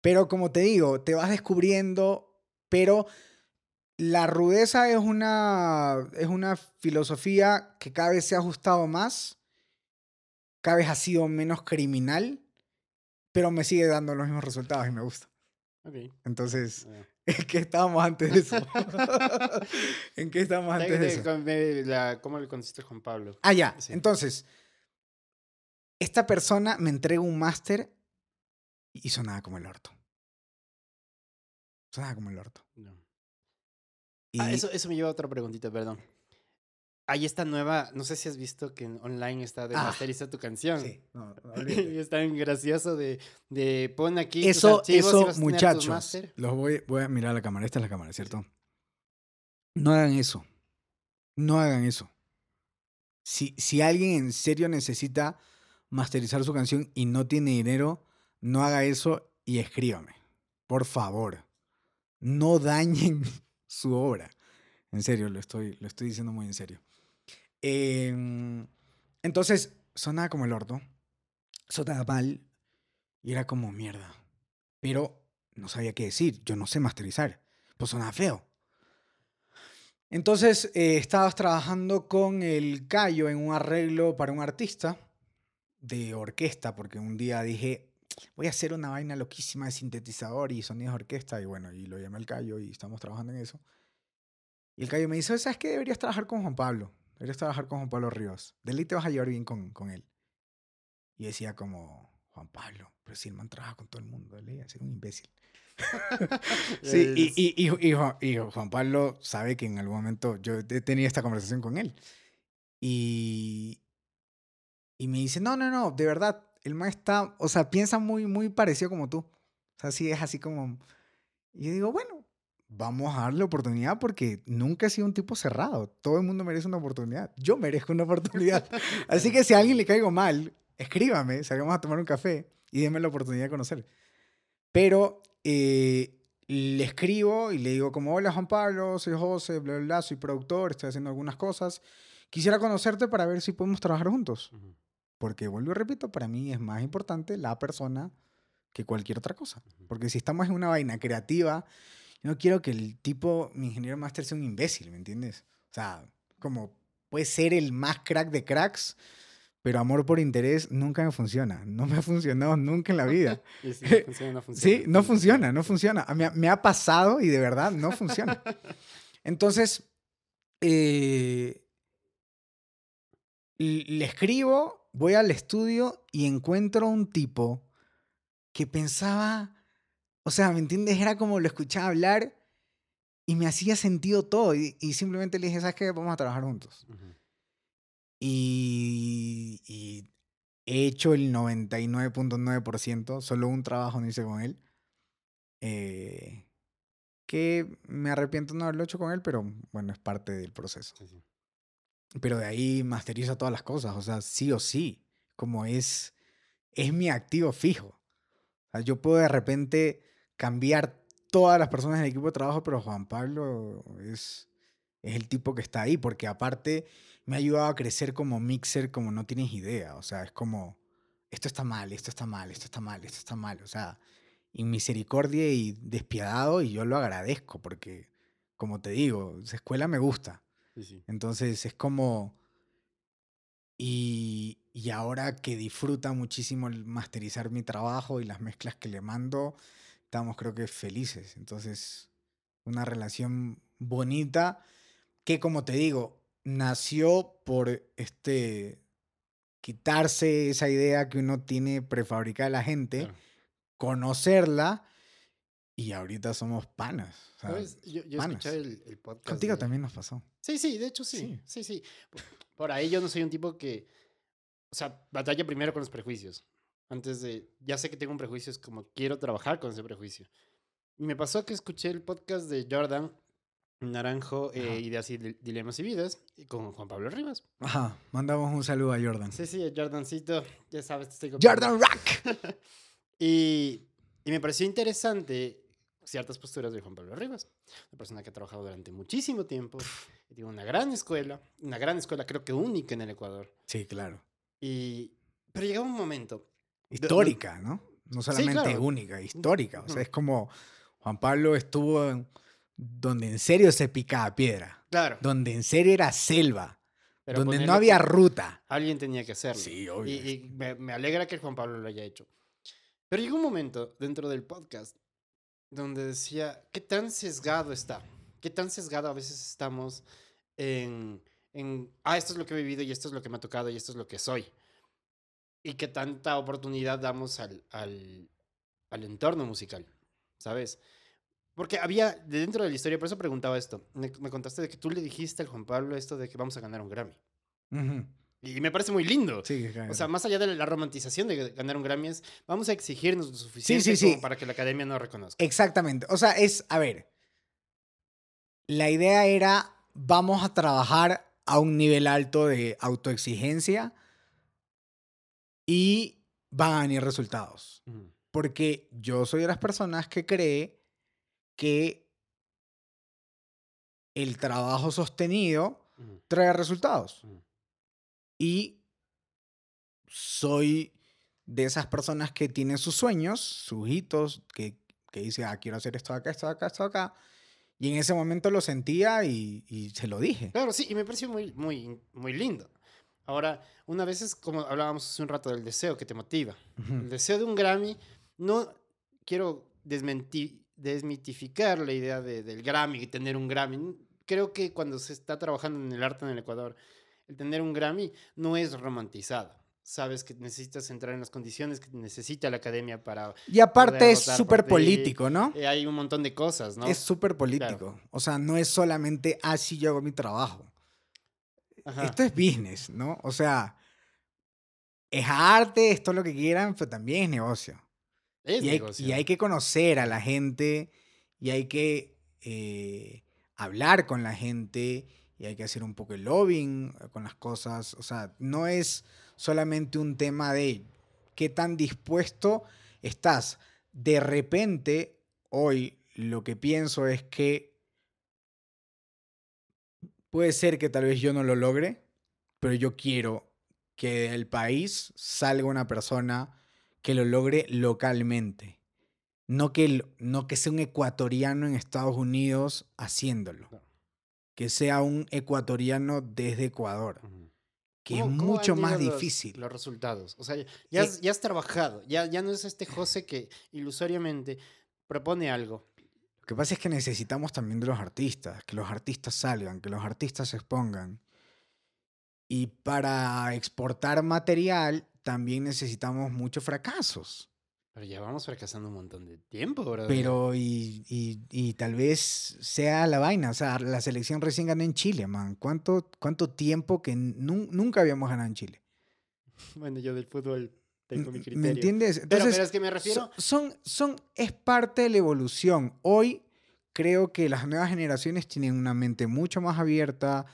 Pero como te digo, te vas descubriendo, pero la rudeza es una, es una filosofía que cada vez se ha ajustado más, cada vez ha sido menos criminal, pero me sigue dando los mismos resultados y me gusta. Ok. Entonces, ah. (laughs) ¿en qué estábamos antes de eso? (laughs) ¿En qué estábamos antes de eso? la- ¿Cómo le conociste a Juan Pablo? Ah, ya. Sí. Entonces, esta persona me entrega un máster y sonaba como el orto. Sonaba como el orto. No. Y Ah, eso, eso me lleva a otra preguntita, perdón. Hay esta nueva, no sé si has visto que online está de Ah. masteriza tu canción. Sí, no, no, (laughs) es tan gracioso de, de pon aquí tus Eso, y eso, muchachos, los voy, voy a mirar a la cámara. Esta es la cámara, ¿cierto? No hagan eso. No hagan eso. Si, si alguien en serio necesita masterizar su canción y no tiene dinero, no haga eso y escríbame. Por favor. No dañen su obra. En serio, lo estoy, lo estoy diciendo muy en serio. Em, entonces, sonaba como el orto. Sonaba mal. Y era como mierda. Pero no sabía qué decir. Yo no sé masterizar. Pues sonaba feo. Entonces, eh, estabas trabajando con el Cayo en un arreglo para un artista de orquesta, porque un día dije, voy a hacer una vaina loquísima de sintetizador y sonidos de orquesta, y bueno, y lo llamé al Cayo y estamos trabajando en eso. Y el Cayo me dice, ¿sabes qué? Deberías trabajar con Juan Pablo. Deberías trabajar con Juan Pablo Ríos. De te vas a llevar bien con, con él. Y decía como, Juan Pablo, pero si el man trabaja con todo el mundo, ley, es un imbécil. (laughs) Sí, y, y, y, y Juan Pablo sabe que en algún momento yo he tenido esta conversación con él. Y, y me dice, no, no, no, de verdad, el man está, o sea, piensa muy, muy parecido como tú. O sea, sí es así como... Y yo digo, bueno, vamos a darle oportunidad porque nunca he sido un tipo cerrado. Todo el mundo merece una oportunidad. Yo merezco una oportunidad. (laughs) Así que si a alguien le caigo mal, escríbame, salgamos a tomar un café y déme la oportunidad de conocer. Pero eh, le escribo y le digo como, hola Juan Pablo, soy José, bla, bla, bla, soy productor, estoy haciendo algunas cosas. Quisiera conocerte para ver si podemos trabajar juntos. Porque, vuelvo y repito, para mí es más importante la persona que cualquier otra cosa. Porque si estamos en una vaina creativa, yo no quiero que el tipo, mi ingeniero máster, sea un imbécil, ¿me entiendes? O sea, como puede ser el más crack de cracks, pero amor por interés nunca me funciona. (laughs) No me ha funcionado nunca en la vida. (laughs) Y si no funciona, no funciona. Sí, no funciona, no funciona. Me, ha- me ha pasado y de verdad no funciona. (laughs) Entonces, eh, le escribo, voy al estudio y encuentro un tipo que pensaba O sea, ¿me entiendes? Era como lo escuchaba hablar y me hacía sentido todo. Y, y simplemente le dije, ¿sabes qué? Vamos a trabajar juntos. Ujú. Y, y he hecho el 99.9%, solo un trabajo no hice con él. eh, que me arrepiento no haberlo hecho con él, pero bueno, es parte del proceso. Sí, sí. Pero de ahí masteriza todas las cosas, o sea, sí o sí, como es, es mi activo fijo. Yo puedo de repente cambiar todas las personas del equipo de trabajo, pero Juan Pablo es, es el tipo que está ahí, porque aparte me ha ayudado a crecer como mixer como no tienes idea. O sea, es como, esto está mal, esto está mal, esto está mal, esto está mal. O sea, y misericordia y despiadado, y yo lo agradezco, porque, como te digo, esa escuela me gusta. Sí, sí. Entonces es como... Y, y ahora que disfruta muchísimo el masterizar mi trabajo y las mezclas que le mando, estamos creo que felices. Entonces, una relación bonita que como te digo, nació por este quitarse esa idea que uno tiene prefabricada de la gente, Claro. conocerla y ahorita somos panas. o sea, ¿Sabes? Yo, yo panas. escuché el, el podcast. Contigo de- también nos pasó. Sí, sí, de hecho sí. Sí, sí. Por ahí yo no soy un tipo que. O sea, batalla primero con los prejuicios. Antes de. Ya sé que tengo un prejuicio, es como quiero trabajar con ese prejuicio. Y me pasó que escuché el podcast de Jordan Naranjo, eh. Ideas y Dil- Dilemas y Vidas, y con Juan Pablo Rivas. Ajá, mandamos un saludo a Jordan. Sí, sí, Jordancito, ya sabes, te estoy. Jordan Rock. (laughs) Y, y me pareció interesante ciertas posturas de Juan Pablo Rivas, una persona que ha trabajado durante muchísimo tiempo, que tiene una gran escuela, una gran escuela creo que única en el Ecuador. Sí, claro. Y, pero llegaba un momento. Histórica, ¿no? No solamente claro. única, histórica. O sea, es como Juan Pablo estuvo en- donde en serio se picaba piedra, Claro. donde en serio era selva, pero donde no había ruta. Alguien tenía que hacerlo. Sí, obvio. Y, y me, me alegra que Juan Pablo lo haya hecho. Pero llegó un momento dentro del podcast donde decía, ¿qué tan sesgado está? ¿Qué tan sesgado a veces estamos en, en, ah, esto es lo que he vivido y esto es lo que me ha tocado y esto es lo que soy? Y qué tanta oportunidad damos al, al, al entorno musical, ¿sabes? Porque había, de dentro de la historia, por eso preguntaba esto, me, me contaste de que tú le dijiste al Juan Pablo esto de que vamos a ganar un Grammy. Ujú. Y me parece muy lindo. Sí, O claro. sea, más allá de la romantización de ganar un Grammy, es vamos a exigirnos lo suficiente sí, como sí. para que la academia nos reconozca. Exactamente. O sea, es, a ver, la idea era, vamos a trabajar a un nivel alto de autoexigencia y van a venir resultados. Porque yo soy de las personas que cree que el trabajo sostenido trae resultados. Ujú. Y soy de esas personas que tienen sus sueños, sus hitos, que, que dice, ah, quiero hacer esto acá, esto acá, esto acá. Y en ese momento lo sentía y, y se lo dije. Claro, sí, y me pareció muy, muy, muy lindo. Ahora, una vez es como hablábamos hace un rato del deseo que te motiva. El Ujú. deseo de un Grammy, no quiero desmenti- desmitificar la idea de- del Grammy y tener un Grammy. Creo que cuando se está trabajando en el arte en el Ecuador, el tener un Grammy no es romantizado. Sabes que necesitas entrar en las condiciones que necesita la academia para... Y aparte es súper ti. político, ¿no? eh, hay un montón de cosas, ¿no? Es súper político. O sea, no es solamente, ah, sí, yo hago mi trabajo. Ajá. Esto es business, ¿no? O sea, es arte, esto es lo que quieran, pero también es negocio. Es y, hay, negocio. y hay que conocer a la gente y hay que eh, hablar con la gente y hay que hacer un poco el lobbying con las cosas. O sea, no es solamente un tema de qué tan dispuesto estás. De repente, hoy lo que pienso es que puede ser que tal vez yo no lo logre, pero yo quiero que del país salga una persona que lo logre localmente. No que, no que sea un ecuatoriano en Estados Unidos haciéndolo. Que sea un ecuatoriano desde Ecuador. Ujú. Que es ¿Cómo- cómo mucho más los- difícil. Los resultados. O sea, ya, has, ya has trabajado. Ya, ya no es este José que ilusoriamente propone algo. Lo que pasa es que necesitamos también de los artistas, que los artistas salgan, que los artistas se expongan. Y para exportar material también necesitamos muchos fracasos. Pero ya vamos fracasando un montón de tiempo, bro. Pero y, y, y tal vez sea la vaina. O sea, la selección recién ganó en Chile, man. ¿Cuánto, cuánto tiempo que nun- nunca habíamos ganado en Chile? (laughs) Bueno, yo del fútbol tengo mi ¿Me criterio. entiendes? Pero, Entonces, pero es que me refiero... son, son, son- es parte de la evolución. Hoy creo que las nuevas generaciones tienen una mente mucho más abierta,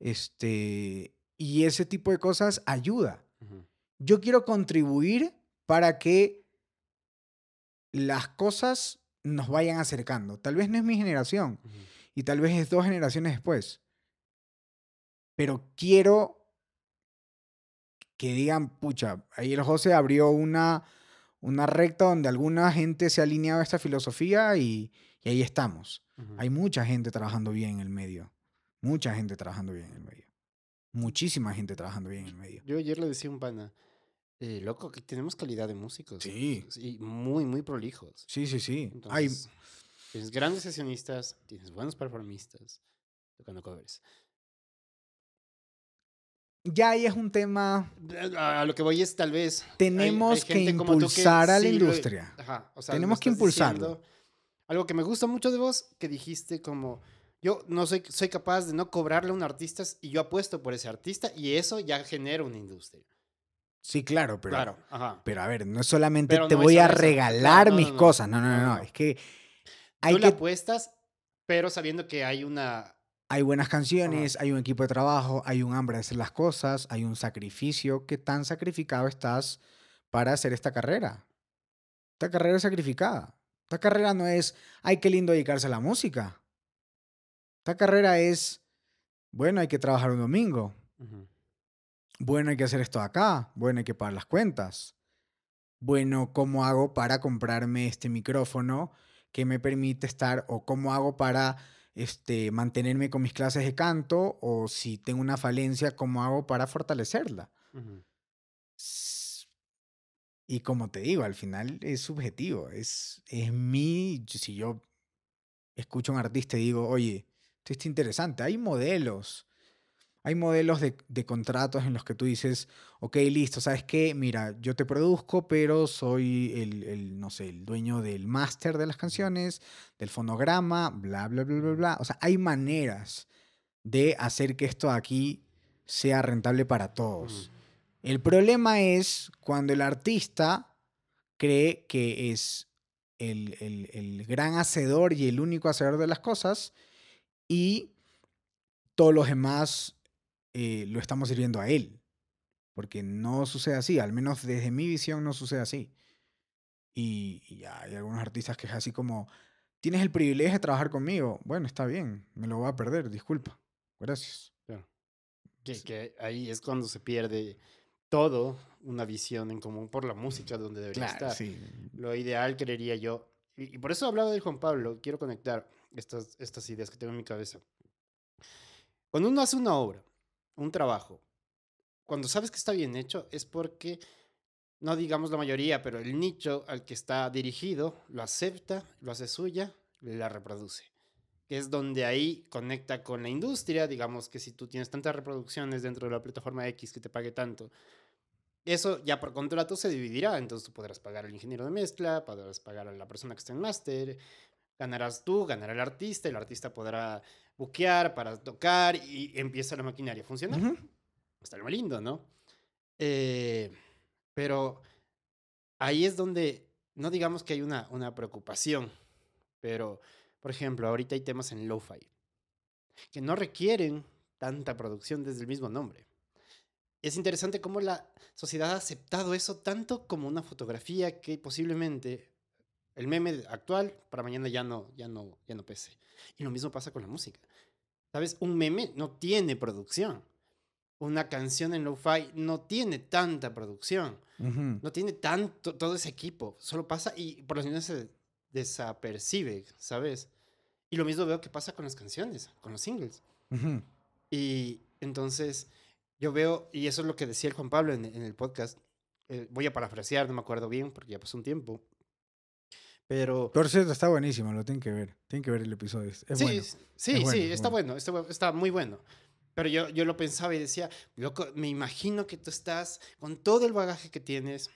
este, y ese tipo de cosas ayuda. Yo quiero contribuir para que las cosas nos vayan acercando. Tal vez no es mi generación y tal vez es dos generaciones después. Pero quiero que digan, pucha, ahí el José abrió una, una recta donde alguna gente se ha alineado a esta filosofía y, y ahí estamos. Hay mucha gente trabajando bien en el medio. Mucha gente trabajando bien en el medio. Muchísima gente trabajando bien en el medio. Yo ayer le decía a un pana, eh, loco, que tenemos calidad de músicos. Sí. Y muy, muy prolijos. Sí, sí, sí. Hay, tienes grandes sesionistas, tienes buenos performistas tocando covers. ya ahí es un tema A lo que voy es tal vez. hay- hay Tenemos que impulsar a la sí lo- industria. ajá, o sea, lo Tenemos que impulsarlo. diciendo. Algo que me gusta mucho de vos, que dijiste como, yo no soy, soy capaz de no cobrarle a un artista y yo apuesto por ese artista y eso ya genera una industria. Sí, claro, pero, claro, ajá. pero a ver, no es solamente Pero te no voy a regalar no, mis cosas. No, no, no. Es que hay, Tú le que, apuestas, pero sabiendo que hay una... hay buenas canciones, hay un equipo de trabajo, hay un hambre de hacer las cosas, hay un sacrificio. ¿Qué tan sacrificado estás para hacer esta carrera? Esta carrera es sacrificada. Esta carrera no es, ay, qué lindo dedicarse a la música. Esta carrera es, bueno, hay que trabajar un domingo. Ujú, Bueno, hay que hacer esto acá. Bueno, hay que pagar las cuentas. Bueno, ¿cómo hago para comprarme este micrófono que me permite estar o cómo hago para este, mantenerme con mis clases de canto o si tengo una falencia, cómo hago para fortalecerla? Y como te digo, al final es subjetivo. Es, es mi. Si yo escucho a un artista y digo, oye, esto está interesante, hay modelos. Hay modelos de, de contratos en los que tú dices, ok, listo, ¿sabes qué? Mira, yo te produzco, pero soy el, el, no sé, el dueño del máster de las canciones, del fonograma, bla, bla, bla, bla, bla. O sea, hay maneras de hacer que esto aquí sea rentable para todos. El problema es cuando el artista cree que es el, el- el gran hacedor y el único hacedor de las cosas y todos los demás eh, lo estamos sirviendo a él. Porque no sucede así, al menos desde mi visión no sucede así. Y, y hay algunos artistas que es así como, tienes el privilegio de trabajar conmigo. Bueno, está bien, me lo voy a perder, disculpa. Gracias. Claro. Que, que ahí es cuando se pierde todo, una visión en común por la música donde debería estar. sí. Lo ideal, creería yo. Y, y por eso hablaba del Juan Pablo. Quiero conectar estas, estas ideas que tengo en mi cabeza. Cuando uno hace una obra, un trabajo, cuando sabes que está bien hecho, es porque, no digamos la mayoría, pero el nicho al que está dirigido lo acepta, lo hace suya, la reproduce. Que es donde ahí conecta con la industria. Digamos que si tú tienes tantas reproducciones dentro de la plataforma X que te pague tanto, eso ya por contrato se dividirá, entonces tú podrás pagar al ingeniero de mezcla, podrás pagar a la persona que está en máster, ganarás tú, ganará el artista, el artista podrá buquear para tocar y empieza la maquinaria a funcionar. Ujú. Está lo lindo, ¿no? Eh, pero ahí es donde, no digamos que hay una, una preocupación, pero, por ejemplo, ahorita hay temas en lo-fi que no requieren tanta producción desde el mismo nombre. Es interesante cómo la sociedad ha aceptado eso tanto como una fotografía que posiblemente el meme actual para mañana ya no, ya no, ya no pese. Y lo mismo pasa con la música. ¿Sabes? Un meme no tiene producción. Una canción en lo-fi no tiene tanta producción. No tiene tanto, todo ese equipo. Solo pasa y por lo menos se desapercibe, ¿sabes? Y lo mismo veo que pasa con las canciones, con los singles. Y entonces yo veo, y eso es lo que decía el Juan Pablo en, en el podcast, eh, voy a parafrasear, no me acuerdo bien porque ya pasó un tiempo, pero... Por cierto, está buenísimo, lo tienen que ver. Tienen que ver el episodio. Es sí, bueno. sí, es sí, bueno, es está bueno. bueno, está, muy bueno. Pero yo, yo lo pensaba y decía, loco, me imagino que tú estás con todo el bagaje que tienes,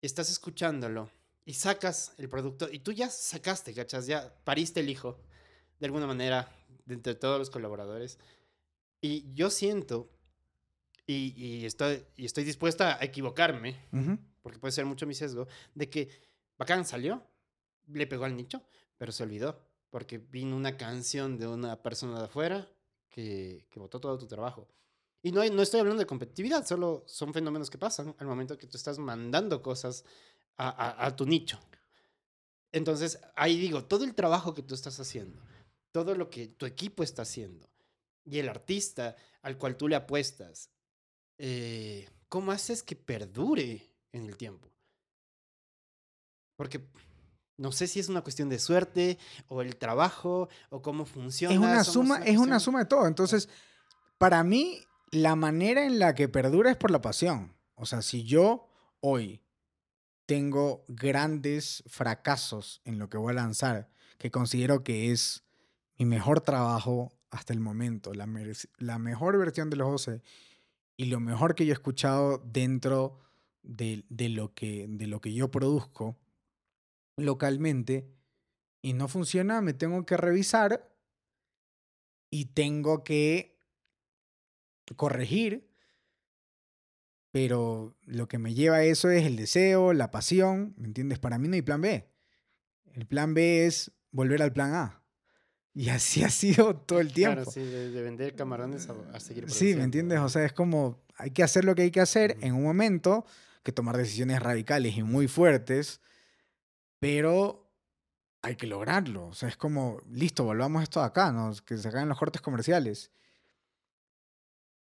estás escuchándolo y sacas el producto y tú ya sacaste, ¿cachas? Ya pariste el hijo, de alguna manera, de entre todos los colaboradores. Y yo siento, y, y estoy, y estoy dispuesta a equivocarme, Ujú. porque puede ser mucho mi sesgo, de que Bacán salió, le pegó al nicho, pero se olvidó, porque vino una canción de una persona de afuera que, que botó todo tu trabajo. Y no, hay- no estoy hablando de competitividad, solo son fenómenos que pasan al momento que tú estás mandando cosas a, a- a tu nicho. Entonces, ahí digo, todo el trabajo que tú estás haciendo, todo lo que tu equipo está haciendo, y el artista al cual tú le apuestas, eh, ¿cómo haces que perdure en el tiempo? Porque no sé si es una cuestión de suerte o el trabajo o cómo funciona. Es una suma, es una suma de todo. Entonces, para mí, la manera en la que perdura es por la pasión. O sea, si yo hoy tengo grandes fracasos en lo que voy a lanzar, que considero que es mi mejor trabajo hasta el momento, la, la mejor versión de los 12 y lo mejor que yo he escuchado dentro de, de lo, que, de lo que yo produzco localmente y no funciona, me tengo que revisar y tengo que corregir, pero lo que me lleva a eso es el deseo, la pasión, ¿me entiendes? Para mí no hay plan B. El plan B es volver al plan A. Y así (laughs) ha sido todo el tiempo. Claro, sí, de, de vender camarones a, a seguir Sí, ¿me entiendes? O sea, es como hay que hacer lo que hay que hacer en un momento, que tomar decisiones radicales y muy fuertes, pero hay que lograrlo. O sea, es como, listo, volvamos esto de acá, ¿no? que se hagan los cortes comerciales.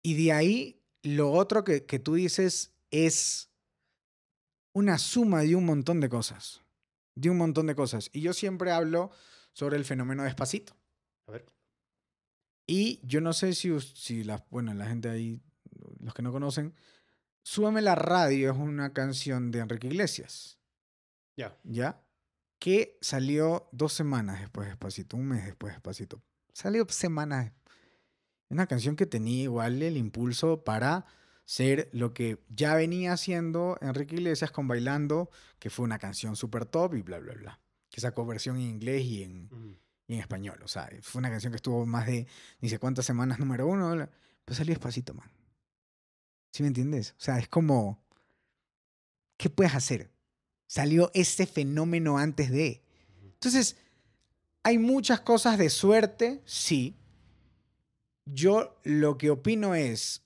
Y de ahí, lo otro que, que tú dices es una suma de un montón de cosas. De un montón de cosas. Y yo siempre hablo sobre el fenómeno despacito. A ver. Y yo no sé si, si la, bueno, la gente ahí, los que no conocen, Súbame la radio es una canción de Enrique Iglesias, Ya. ¿ya? Que salió dos semanas después de Despacito, un mes después de Despacito. Salió semanas. Una canción que tenía igual el impulso para ser lo que ya venía haciendo Enrique Iglesias con Bailando, que fue una canción súper top y bla, bla, bla. Que sacó versión en inglés y en, Ujú. y en español. O sea, fue una canción que estuvo más de ni sé cuántas semanas número uno. Pero salió despacito, man. ¿Sí me entiendes? O sea, es como. ¿Qué puedes hacer? Salió ese fenómeno antes de. Entonces, hay muchas cosas de suerte, sí. Yo lo que opino es.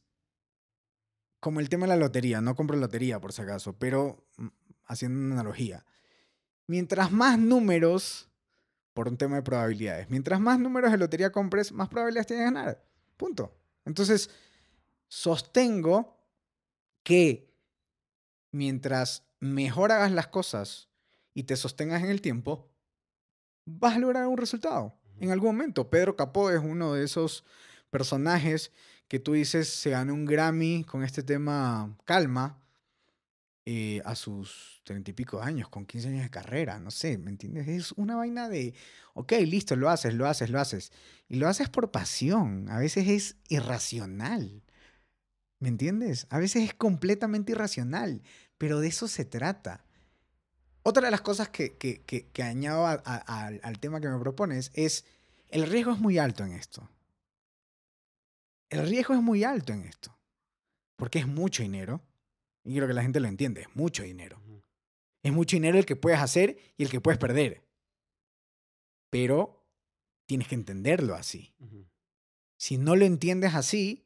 Como el tema de la lotería, no compro lotería por si acaso, pero mm, haciendo una analogía. Mientras más números por un tema de probabilidades. Mientras más números de lotería compres, más probabilidades tienes de ganar. Punto. Entonces, sostengo que mientras mejor hagas las cosas y te sostengas en el tiempo, vas a lograr un resultado. En algún momento, Pedro Capó es uno de esos personajes que tú dices se ganó un Grammy con este tema Calma eh, a sus treinta y pico años, con 15 años de carrera, no sé, ¿me entiendes? Es una vaina de, ok, listo, lo haces, lo haces, lo haces. Y lo haces por pasión, a veces es irracional, ¿me entiendes? A veces es completamente irracional, pero de eso se trata. Otra de las cosas que, que, que, que añado a- a- al, al tema que me propones es, el riesgo es muy alto en esto. El riesgo es muy alto en esto, porque es mucho dinero. Y quiero que la gente lo entienda, es mucho dinero. Es mucho dinero el que puedes hacer y el que puedes perder. Pero tienes que entenderlo así. Si no lo entiendes así,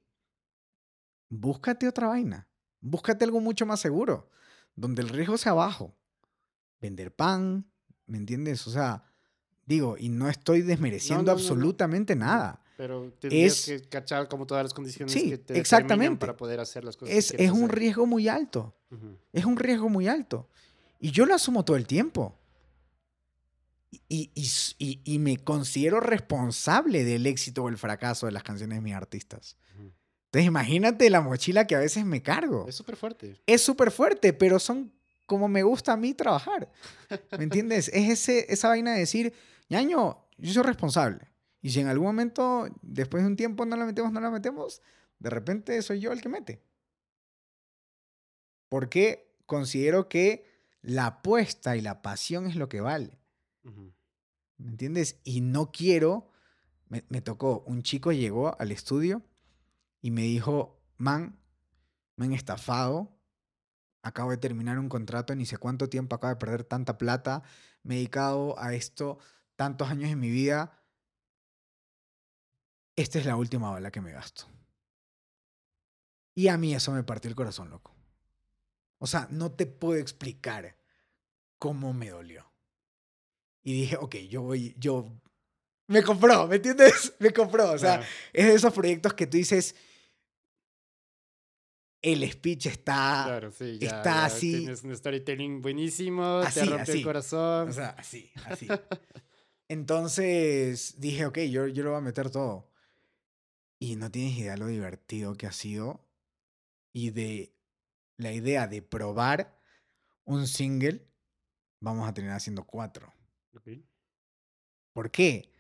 búscate otra vaina. Búscate algo mucho más seguro, donde el riesgo sea bajo. Vender pan, ¿me entiendes? O sea, digo, y no estoy desmereciendo no, no, no. absolutamente nada. Pero tendrías Es- que cachar como todas las condiciones Sí, que te exactamente. para poder hacer las cosas. que Es, quieres es un riesgo muy alto. Es un riesgo muy alto. Y yo lo asumo todo el tiempo. Y, y- y- y me considero responsable del éxito o el fracaso de las canciones de mis artistas. Entonces imagínate la mochila que a veces me cargo. Es súper fuerte. Es súper fuerte, pero son como me gusta a mí trabajar. ¿Me entiendes? Es ese, esa vaina de decir, ñaño, yo soy responsable. Y si en algún momento, después de un tiempo, no la metemos, no la metemos, de repente soy yo el que mete. Porque considero que la apuesta y la pasión es lo que vale. ¿Me entiendes? Y no quiero. Me, me tocó, un chico llegó al estudio y me dijo: Man, me han estafado. Acabo de terminar un contrato, ni sé cuánto tiempo acabo de perder tanta plata. Me he dedicado a esto tantos años en mi vida. Esta es la última bala que me gasto. Y a mí eso me partió el corazón, loco. O sea, no te puedo explicar cómo me dolió. Y dije, ok, yo voy, yo... Me compró, ¿me entiendes? (laughs) Me compró. O sea, Claro. es de esos proyectos que tú dices, el speech está... Claro, sí, ya, está ya así- Tienes un storytelling buenísimo, te rompe así. el corazón. O sea, así, así. Entonces dije, ok, yo, yo lo voy a meter todo. Y no tienes idea lo divertido que ha sido. Y de la idea de probar un single, vamos a terminar haciendo cuatro. ¿Por qué?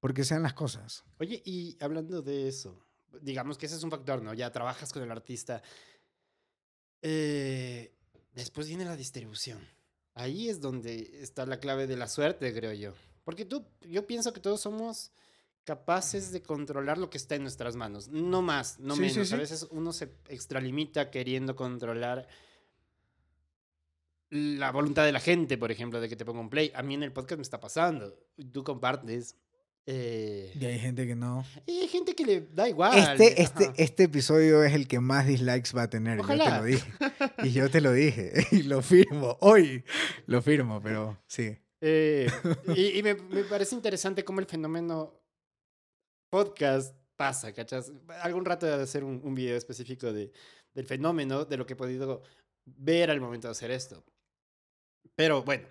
Porque sean las cosas. Oye, y hablando de eso, digamos que ese es un factor, ¿no? Ya trabajas con el artista. Eh, después viene la distribución. Ahí es donde está la clave de la suerte, creo yo. Porque tú, yo pienso que todos somos capaces de controlar lo que está en nuestras manos. No más, no Sí, sí, menos. A veces uno se extralimita queriendo controlar la voluntad de la gente, por ejemplo, de que te ponga un play. A mí en el podcast me está pasando. Tú compartes. Eh, Y hay gente que no. y hay gente que le da igual. Este, este, este episodio es el que más dislikes va a tener. Yo te Ojalá. lo dije. (laughs) Y yo te lo dije. (laughs) Y lo firmo. Hoy lo firmo, pero sí. Eh, y y me, (laughs) me parece interesante cómo el fenómeno podcast pasa, ¿cachas? Algún rato de hacer un, un video específico de, del fenómeno, de lo que he podido ver al momento de hacer esto. Pero bueno,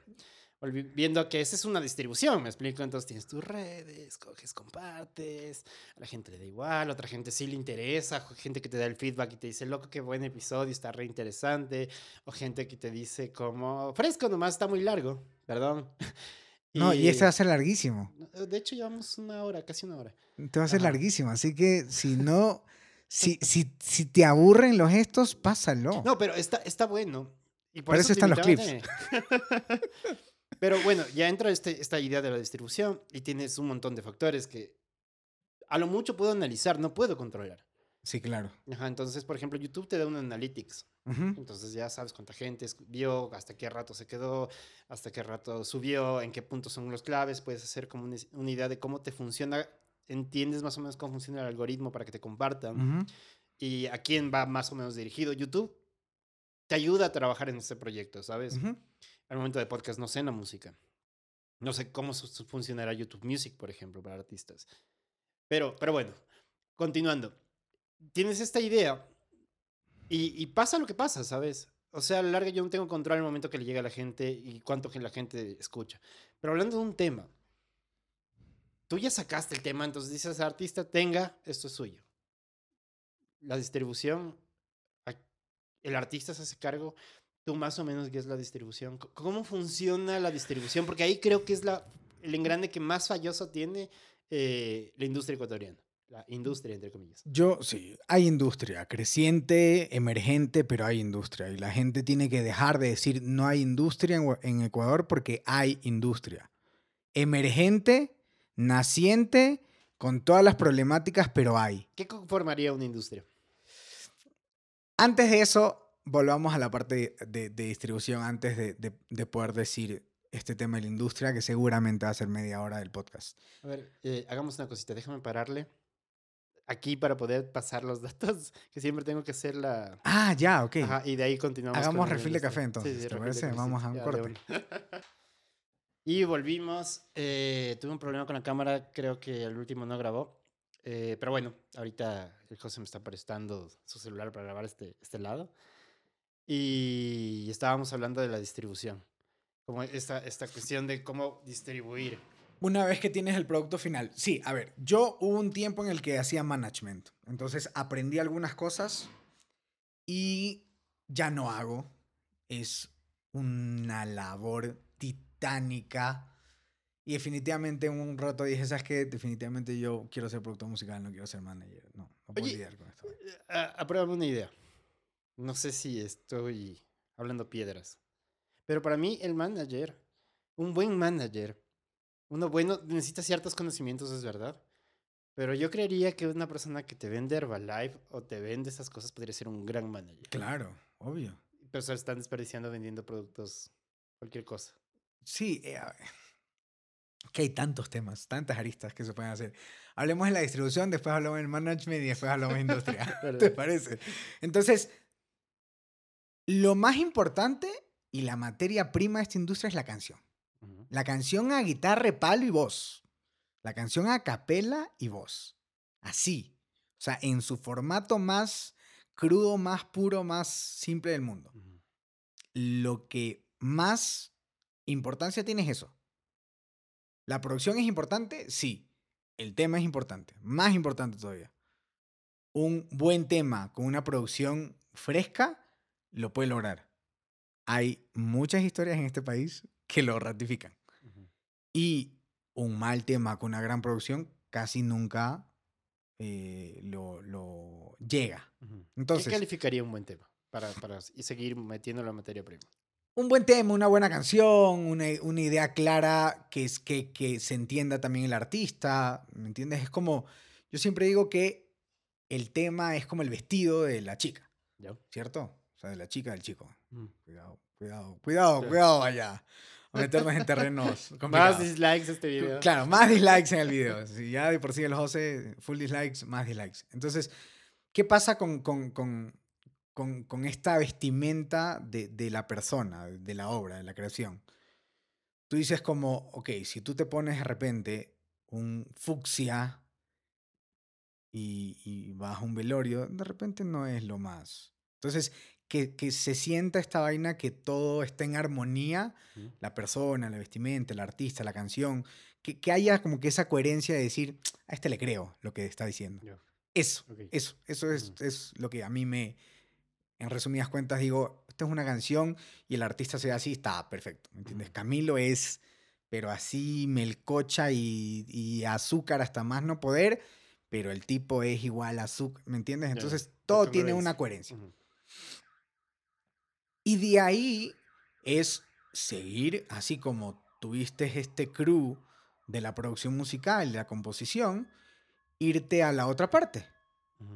viendo que esa es una distribución, me explico, entonces tienes tus redes, coges, compartes, a la gente le da igual, a otra gente sí le interesa, gente que te da el feedback y te dice, loco, qué buen episodio, está re interesante, o gente que te dice como, fresco nomás, está muy largo, perdón. No, y este va a ser larguísimo. De hecho, llevamos una hora, casi una hora. Te va a ser Ajá. larguísimo. Así que si (laughs) no. Si, si, si te aburren los gestos, pásalo. No, pero está, está bueno. Y por eso están los invitaba, eh. (laughs) pero bueno, ya entra este, esta idea de la distribución y tienes un montón de factores que a lo mucho puedo analizar, no puedo controlar. Sí, claro. Ajá, entonces, por ejemplo, YouTube te da un analytics. Entonces ya sabes cuánta gente vio, hasta qué rato se quedó, hasta qué rato subió, en qué puntos son los claves. Puedes hacer como una, una idea de cómo te funciona. Entiendes más o menos cómo funciona el algoritmo para que te compartan. Y a quién va más o menos dirigido. YouTube te ayuda a trabajar en este proyecto, ¿sabes? Ujú. Al momento de podcast no sé la música. No sé cómo funcionará YouTube Music, por ejemplo, para artistas. Pero, pero bueno, continuando. Tienes esta idea y, pasa lo que pasa, ¿sabes? O sea, a la larga yo no tengo control al momento que le llega a la gente y cuánto la gente escucha. Pero hablando de un tema, tú ya sacaste el tema, entonces dices, artista, tenga, esto es suyo. La distribución, el artista se hace cargo, tú más o menos qué es la distribución. ¿Cómo funciona la distribución? Porque ahí creo que es la, el engrane que más falloso tiene eh, la industria ecuatoriana. La industria, entre comillas. Yo, sí, hay industria, creciente, emergente, pero hay industria. Y la gente tiene que dejar de decir no hay industria en Ecuador porque hay industria. Emergente, naciente, con todas las problemáticas, pero hay. ¿Qué conformaría una industria? Antes de eso, volvamos a la parte de, de distribución, antes de, de- de poder decir este tema de la industria, que seguramente va a ser media hora del podcast. A ver, eh, hagamos una cosita, déjame pararle aquí para poder pasar los (laughs) datos, que siempre tengo que hacer la... Ah, ya, ok. Ajá, y de ahí continuamos. Hagamos refil de café, entonces, ¿te refil de parece? Vamos a un ya, corte. (laughs) y volvimos. eh, tuve un problema con la cámara, creo que el último no grabó. eh, pero bueno, ahorita el José me está prestando su celular para grabar este, este lado. Y estábamos hablando de la distribución. Como esta, esta cuestión de cómo distribuir. Una vez que tienes el producto final. Sí, a ver, yo hubo un tiempo en el que hacía management. Entonces aprendí algunas cosas y ya no hago. Es una labor titánica. Y definitivamente en un rato dije, ¿sabes qué? Definitivamente yo quiero ser productor musical, no quiero ser manager. No, no puedo Oye, lidiar con esto. Eh, a- Apruébame una idea. No sé si estoy hablando piedras. Pero para mí, el manager, un buen manager, uno bueno, necesita ciertos conocimientos, es verdad. Pero yo creería que una persona que te vende Herbalife o te vende esas cosas podría ser un gran manager. Claro, obvio. Pero se están desperdiciando vendiendo productos, cualquier cosa. Sí, eh, que hay tantos temas, tantas aristas que se pueden hacer. Hablemos de la distribución, después hablamos del management y después hablamos de industria. (laughs) (laughs) ¿Te parece? Entonces, lo más importante y la materia prima de esta industria es la canción. La canción a guitarra, palo y voz. La canción a capela y voz. Así. O sea, en su formato más crudo, más puro, más simple del mundo. Lo que más importancia tiene es eso. ¿La producción es importante? Sí. El tema es importante. Más importante todavía. Un buen tema con una producción fresca lo puede lograr. Hay muchas historias en este país que lo ratifican. Y un mal tema con una gran producción casi nunca eh, lo, llega. Entonces, ¿Qué calificaría un buen tema para, para seguir metiendo la materia prima? Un buen tema, una buena canción, una, una idea clara que, es, que, que se entienda también el artista, ¿me entiendes? Es como, yo siempre digo que el tema es como el vestido de la chica, ¿cierto? Sea, de la chica del chico. Mm. Cuidado, cuidado, cuidado, cuidado allá. (laughs) A meternos en terrenos Más dislikes este video. Claro, más dislikes en el video. (laughs) Si ya de por sí el José, full dislikes, más dislikes. Entonces, ¿qué pasa con, con, con, con esta vestimenta de, de, la persona, de la obra, de la creación? Tú dices como, ok, si tú te pones de repente un fucsia y, y vas a un velorio, de repente no es lo más. Entonces, que, que, se sienta esta vaina, que todo esté en armonía, la persona, la vestimenta, el artista, la canción, que, que, haya como que esa coherencia de decir, a este le creo lo que está diciendo. Eso, eso, eso es, es, lo que a mí me, en resumidas cuentas, digo, esta es una canción y el artista se ve así, está perfecto, ¿me entiendes? Camilo es, pero así melcocha y, y, azúcar hasta más no poder, pero el tipo es igual a azúcar, ¿me entiendes? Entonces, todo tiene una coherencia. Y de ahí es seguir, así como tuviste este crew de la producción musical, de la composición, irte a la otra parte,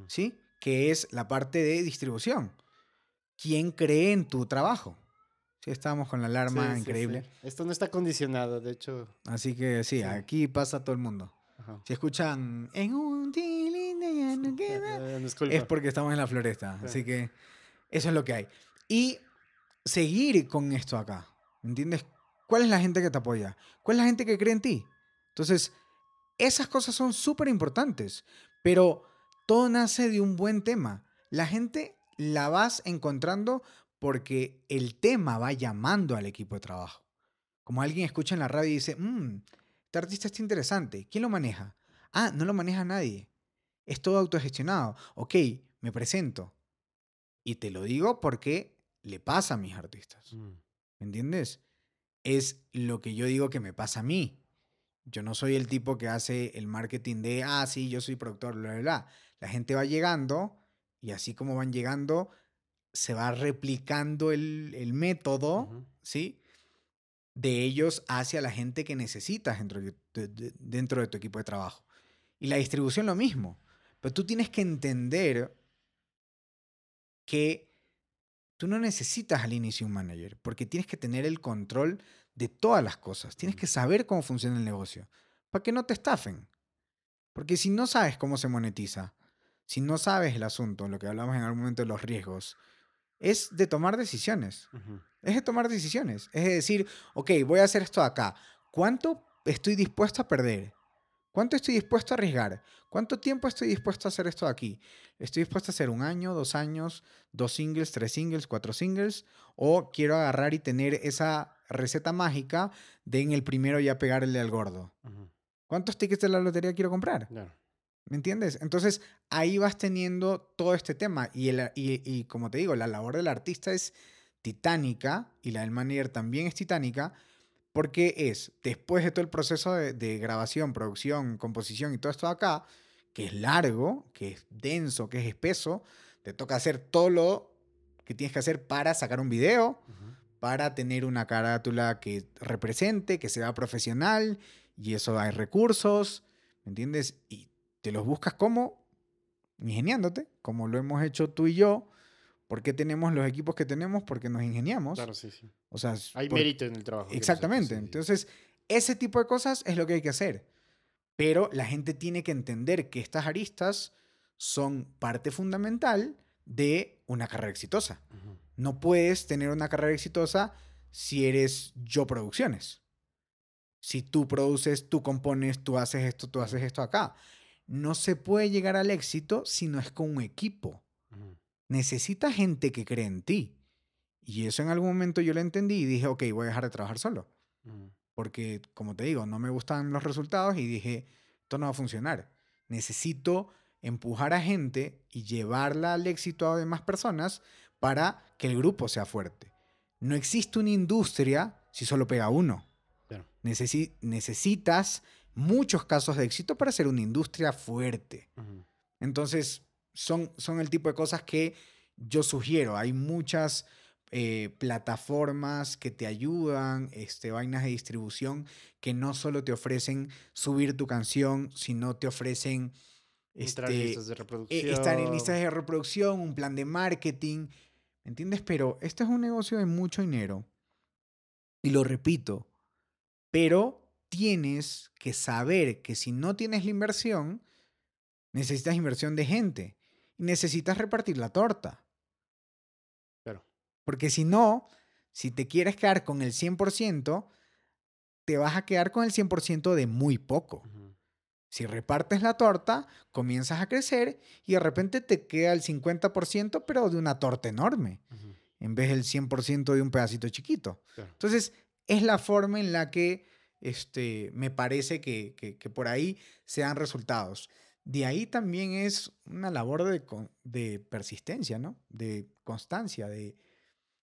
¿sí? Que es la parte de distribución. ¿Quién cree en tu trabajo? Sí, estábamos con la alarma increíble. Esto no está condicionado, de hecho. Así que sí, aquí pasa todo el mundo. Si escuchan en un eh, es porque estamos en la floresta. Así que eso es lo que hay. Y seguir con esto acá. ¿Me entiendes? ¿Cuál es la gente que te apoya? ¿Cuál es la gente que cree en ti? Entonces, esas cosas son súper importantes, pero todo nace de un buen tema. La gente la vas encontrando porque el tema va llamando al equipo de trabajo. Como alguien escucha en la radio y dice, mmm, este artista está interesante, ¿quién lo maneja? Ah, no lo maneja nadie. Es todo autogestionado. Ok, me presento. Y te lo digo porque le pasa a mis artistas. Mm. ¿Me entiendes? Es lo que yo digo que me pasa a mí. Yo no soy el tipo que hace el marketing de, ah, sí, yo soy productor, bla, bla, bla. La gente va llegando y así como van llegando, se va replicando el, el método, ¿sí? De ellos hacia la gente que necesitas dentro de, dentro de tu equipo de trabajo. Y la distribución lo mismo. Pero tú tienes que entender que Tú no necesitas al inicio un manager porque tienes que tener el control de todas las cosas. Tienes que saber cómo funciona el negocio para que no te estafen. Porque si no sabes cómo se monetiza, si no sabes el asunto, lo que hablamos en algún momento de los riesgos, es de tomar decisiones. Es de tomar decisiones. Es de decir, ok, voy a hacer esto acá. ¿Cuánto estoy dispuesto a perder? ¿Cuánto estoy dispuesto a arriesgar? ¿Cuánto tiempo estoy dispuesto a hacer esto aquí? ¿Estoy dispuesto a hacer un año, dos años, dos singles, tres singles, cuatro singles? ¿O quiero agarrar y tener esa receta mágica de en el primero ya pegarle al gordo? ¿Cuántos tickets de la lotería quiero comprar? ¿Me entiendes? Entonces ahí vas teniendo todo este tema. Y, el, y, y como te digo, la labor del artista es titánica y la del manager también es titánica porque es, después de todo el proceso de, grabación, producción, composición y todo esto acá, que es largo, que es denso, que es espeso, te toca hacer todo lo que tienes que hacer para sacar un video, para tener una carátula que represente, que sea profesional, y eso hay recursos, ¿me entiendes? Y te los buscas como ingeniándote, como lo hemos hecho tú y yo. ¿Por qué tenemos los equipos que tenemos? Porque nos ingeniamos. Claro, sí, sí. O sea, Hay por- mérito en el trabajo. Exactamente. nosotros. Entonces, ese tipo de cosas es lo que hay que hacer. Pero la gente tiene que entender que estas aristas son parte fundamental de una carrera exitosa. No puedes tener una carrera exitosa si eres yo producciones. Si tú produces, tú compones, tú haces esto, tú haces esto acá. No se puede llegar al éxito si no es con un equipo. Ujú. Necesitas gente que cree en ti. Y eso en algún momento yo lo entendí y dije, ok, voy a dejar de trabajar solo Ujú. porque, como te digo, no me gustan los resultados y dije, esto no va a funcionar. Necesito empujar a gente y llevarla al éxito a demás personas para que el grupo sea fuerte. No existe una industria si solo pega uno. Claro. Necesi- necesitas muchos casos de éxito para ser una industria fuerte. Entonces, son, son el tipo de cosas que yo sugiero. Hay muchas eh, plataformas que te ayudan, este, vainas de distribución que no solo te ofrecen subir tu canción, sino te ofrecen este, listas de reproducción. estar en listas de reproducción, un plan de marketing. ¿Me entiendes? Pero este es un negocio de mucho dinero. Y lo repito, pero tienes que saber que si no tienes la inversión, necesitas inversión de gente y necesitas repartir la torta. Porque si no, si te quieres quedar con el 100%, te vas a quedar con el 100% de muy poco. Si repartes la torta, comienzas a crecer y de repente te queda el 50%, pero de una torta enorme, en vez del 100% de un pedacito chiquito. Claro. Entonces, es la forma en la que este, me parece que, que- que por ahí se dan resultados. De ahí también es una labor de, de persistencia, ¿no? De constancia, de,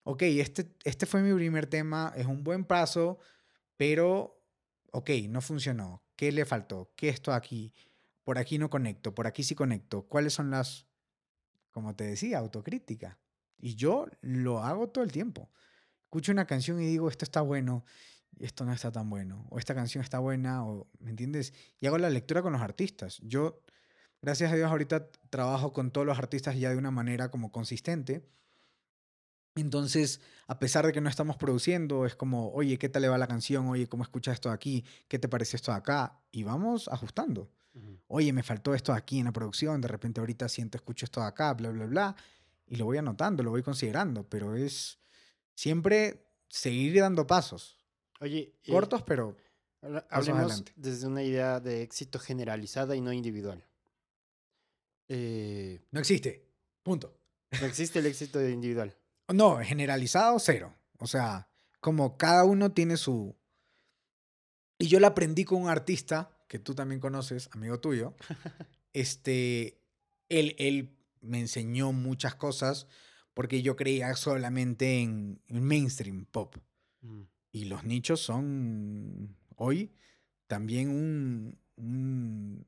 ok, este, este fue mi primer tema, es un buen paso, pero, ok, no funcionó. ¿Qué le faltó? ¿Qué esto aquí? Por aquí no conecto, por aquí sí conecto. ¿Cuáles son las, como te decía, autocrítica? Y yo lo hago todo el tiempo. Escucho una canción y digo, esto está bueno, y esto no está tan bueno. O esta canción está buena, o, ¿me entiendes? Y hago la lectura con los artistas. Yo, gracias a Dios, ahorita trabajo con todos los artistas ya de una manera como consistente. Entonces, a pesar de que no estamos produciendo, es como, oye, ¿qué tal le va la canción? Oye, ¿cómo escuchas esto de aquí? ¿Qué te parece esto de acá? Y vamos ajustando. Oye, me faltó esto de aquí en la producción, de repente ahorita siento, escucho esto de acá, bla, bla, bla. Y lo voy anotando, lo voy considerando, pero es siempre seguir dando pasos. Oye, eh, Cortos, pero habla- pasos hablemos desde una idea de éxito generalizada y no individual. Eh, no existe. Punto. no existe el éxito individual. No, generalizado, cero. O sea, como cada uno tiene su... Y yo lo aprendí con un artista que tú también conoces, amigo tuyo. (laughs) este, él, él me enseñó muchas cosas porque yo creía solamente en, en mainstream pop. Mm, Y los nichos son hoy también un, un,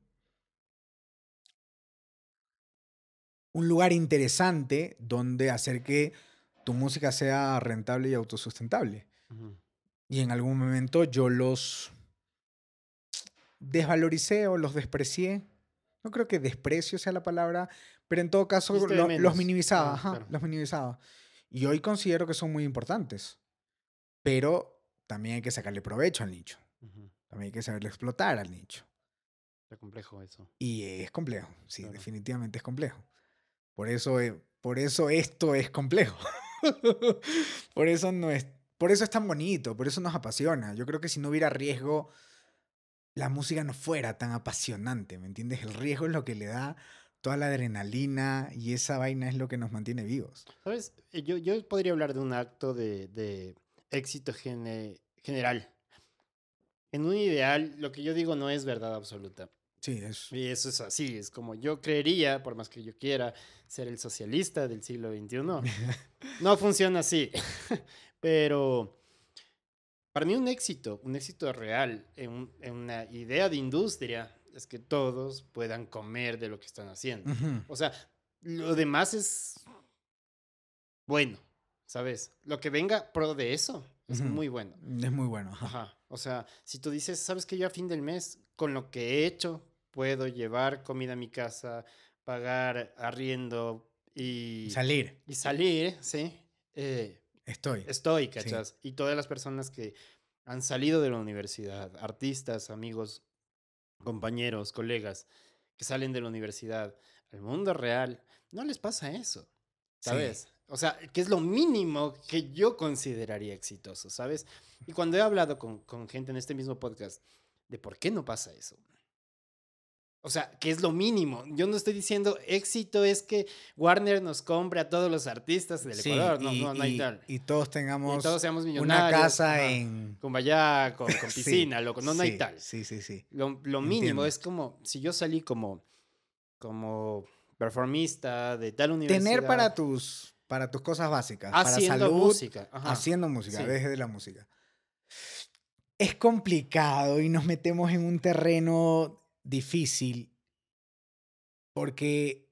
un lugar interesante donde hacer que tu música sea rentable y autosustentable. ujú. Y en algún momento yo los desvaloricé o los desprecié. No creo que desprecio sea la palabra, pero en todo caso lo- los minimizaba. Ah, ajá, claro. Los minimizaba. Y hoy considero que son muy importantes. Pero también hay que sacarle provecho al nicho. También hay que saberle explotar al nicho. Está complejo eso. Y es complejo, sí, Claro. definitivamente es complejo. Por eso, eh, por eso esto es complejo. (laughs) (laughs) por eso no es, por eso es tan bonito, por eso nos apasiona. Yo creo que si no hubiera riesgo, la música no fuera tan apasionante, ¿me entiendes? El riesgo es lo que le da toda la adrenalina y esa vaina es lo que nos mantiene vivos. ¿Sabes? Eh, Yo, yo podría hablar de un acto de, de éxito gene- general. En un ideal, lo que yo digo no es verdad absoluta. Sí, es. Y eso es así, es como yo creería, por más que yo quiera ser el socialista del siglo XXI, (laughs) no funciona así. (laughs) Pero para mí un éxito, un éxito real en, un- en una idea de industria es que todos puedan comer de lo que están haciendo. O sea, lo demás es bueno, ¿sabes? Lo que venga pro de eso es muy bueno. Es muy bueno. ajá. Ajá. O sea, si tú dices, sabes que yo a fin del mes, con lo que he hecho, puedo llevar comida a mi casa, pagar arriendo y, Salir. y salir, ¿sí? Eh, Estoy. estoy, ¿cachas? Y todas las personas que han salido de la universidad, artistas, amigos, compañeros, colegas, que salen de la universidad al mundo real, no les pasa eso, Sí. ¿sabes? O sea, que es lo mínimo que yo consideraría exitoso, ¿sabes? Y cuando he hablado con, con gente en este mismo podcast de por qué no pasa eso. O sea, que es lo mínimo. Yo no estoy diciendo éxito es que Warner nos compre a todos los artistas del Sí, Ecuador. No, y, no, no hay y- tal. y todos tengamos Y todos seamos una millonarios. casa ajá, en... Con vaya, con, con (laughs) Sí, piscina, loco. No, no hay tal. Sí, sí, sí. Lo, lo mínimo es como, si yo salí como, como performista de tal universidad. Tener para tus, para tus cosas básicas. haciendo para salud, música. ajá. haciendo música, Sí. desde la música. Es complicado y nos metemos en un terreno difícil porque,